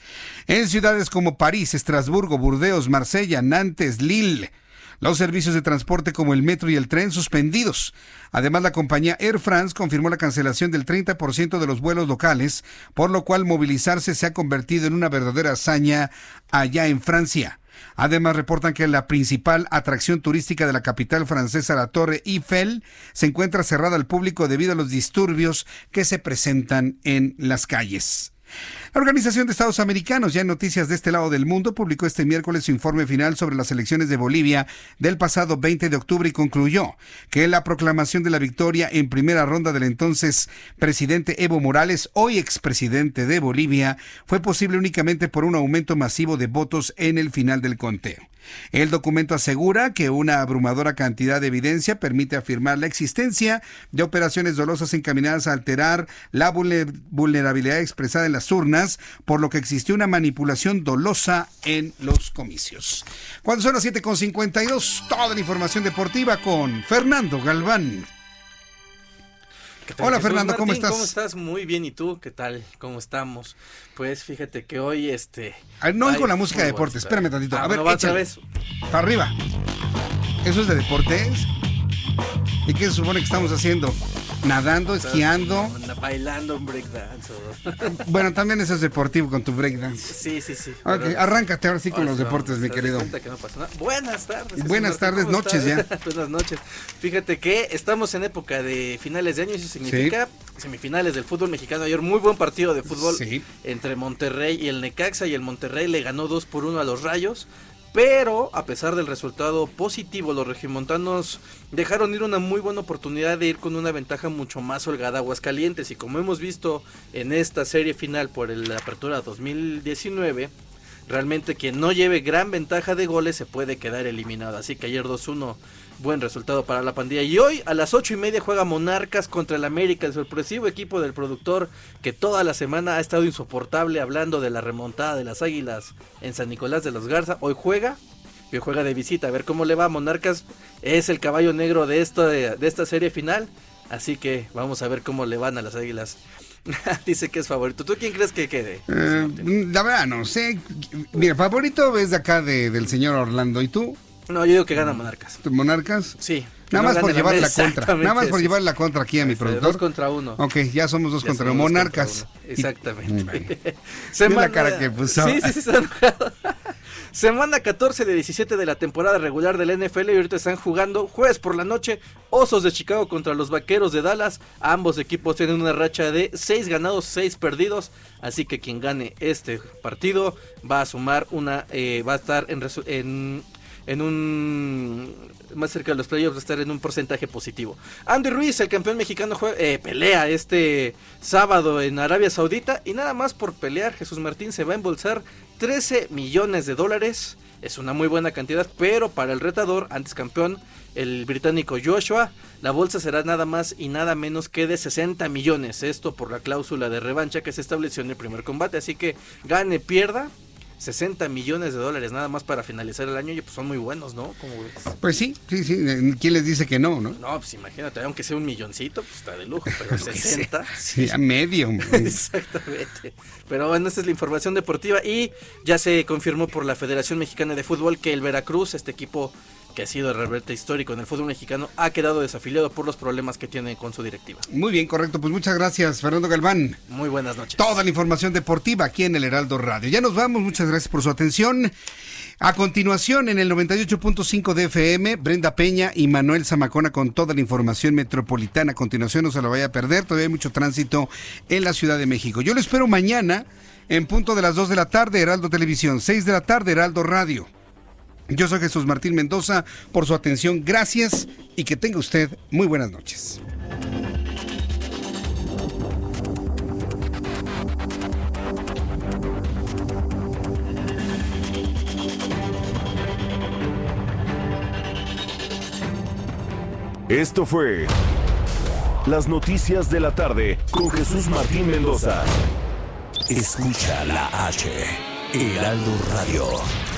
En ciudades como París, Estrasburgo, Burdeos, Marsella, Nantes, Lille, los servicios de transporte como el metro y el tren suspendidos. Además, la compañía Air France confirmó la cancelación del 30% de los vuelos locales, por lo cual movilizarse se ha convertido en una verdadera hazaña allá en Francia. Además, reportan que la principal atracción turística de la capital francesa, la Torre Eiffel, se encuentra cerrada al público debido a los disturbios que se presentan en las calles. Organización de Estados Americanos, ya en noticias de este lado del mundo, publicó este miércoles su informe final sobre las elecciones de Bolivia del pasado 20 de octubre y concluyó que la proclamación de la victoria en primera ronda del entonces presidente Evo Morales, hoy expresidente de Bolivia, fue posible únicamente por un aumento masivo de votos en el final del conteo. El documento asegura que una abrumadora cantidad de evidencia permite afirmar la existencia de operaciones dolosas encaminadas a alterar la vulnerabilidad expresada en las urnas, por lo que existió una manipulación dolosa en los comicios. Cuando son las 7.52, toda la información deportiva con Fernando Galván. Hola Fernando, ¿cómo estás? ¿Cómo estás? Muy bien, ¿y tú? ¿Qué tal? ¿Cómo estamos? Pues fíjate que hoy este... Ah, no con la música de deportes, espérame tantito. Ah, a ver, otra vez. Para arriba. ¿Eso es de deportes? ¿Y qué se supone que estamos haciendo? Nadando, esquiando. Bailando un breakdance. Bueno, también eso es deportivo con tu breakdance. Sí, sí, sí. Ok, arráncate ahora sí con los deportes, mi querido. Buenas tardes. Buenas tardes, noches ya. Buenas noches. Fíjate que estamos en época de finales de año y eso significa semifinales del fútbol mexicano. Ayer muy buen partido de fútbol entre Monterrey y el Necaxa y el Monterrey le ganó 2 por 1 a los Rayos. Pero a pesar del resultado positivo, los regimontanos dejaron ir una muy buena oportunidad de ir con una ventaja mucho más holgada a Aguascalientes. Y como hemos visto en esta serie final por la apertura 2019, realmente quien no lleve gran ventaja de goles se puede quedar eliminado. Así que ayer 2-1 buen resultado para la pandilla. Y hoy a las ocho y media juega Monarcas contra el América, el sorpresivo equipo del productor que toda la semana ha estado insoportable hablando de la remontada de las Águilas en San Nicolás de los Garza. Hoy juega, y juega de visita, a ver cómo le va. Monarcas es el caballo negro de, de, esta serie final, así que vamos a ver cómo le van a las Águilas. Dice que es favorito. ¿Tú quién crees que quede? Eh, la verdad, no sé. Mira, favorito es de acá del señor Orlando. ¿Y tú? No, yo digo que gana Monarcas. ¿Monarcas? Sí. Nada más por llevar la contra. Nada más por llevar la contra aquí a mi este, productor. Dos contra uno. Ok, ya somos dos contra uno. Monarcas. Exactamente. Semana... la cara que puso. Sí, sí, sí. Semana 14 de 17 de la temporada regular del NFL y ahorita están jugando jueves por la noche Osos de Chicago contra los Vaqueros de Dallas. Ambos equipos tienen una racha de 6 ganados, 6 perdidos. Así que quien gane este partido va a sumar una, eh, va a estar en, en, en un más cerca de los playoffs va estar en un porcentaje positivo. Andy Ruiz, el campeón mexicano, eh, pelea este sábado en Arabia Saudita y nada más por pelear Jesús Martín se va a embolsar 13 millones de dólares. Es una muy buena cantidad, pero para el retador, antes campeón, el británico Joshua, la bolsa será nada más y nada menos que de 60 millones. Esto por la cláusula de revancha que se estableció en el primer combate. Así que gane, pierda, 60 millones de dólares nada más para finalizar el año y pues son muy buenos, ¿no? Pues sí, sí, sí. ¿Quién les dice que no, no? No, pues imagínate, aunque sea un milloncito, pues está de lujo, pero 60. Sí, a medio. Exactamente. Pero bueno, esta es la información deportiva y ya se confirmó por la Federación Mexicana de Fútbol que el Veracruz, este equipo que ha sido reverte histórico en el fútbol mexicano, ha quedado desafiliado por los problemas que tiene con su directiva. Muy bien, correcto. Pues muchas gracias, Fernando Galván. Muy buenas noches. Toda la información deportiva aquí en el Heraldo Radio. Ya nos vamos, muchas gracias por su atención. A continuación, en el 98.5 de FM, Brenda Peña y Manuel Zamacona con toda la información metropolitana. A continuación, no se lo vaya a perder, todavía hay mucho tránsito en la Ciudad de México. Yo lo espero mañana en punto de las 2 de la tarde, Heraldo Televisión, 6 de la tarde, Heraldo Radio. Yo soy Jesús Martín Mendoza, por su atención, gracias y que tenga usted muy buenas noches. Esto fue Las Noticias de la Tarde con Jesús Martín Mendoza. Escucha la H, Heraldo Radio.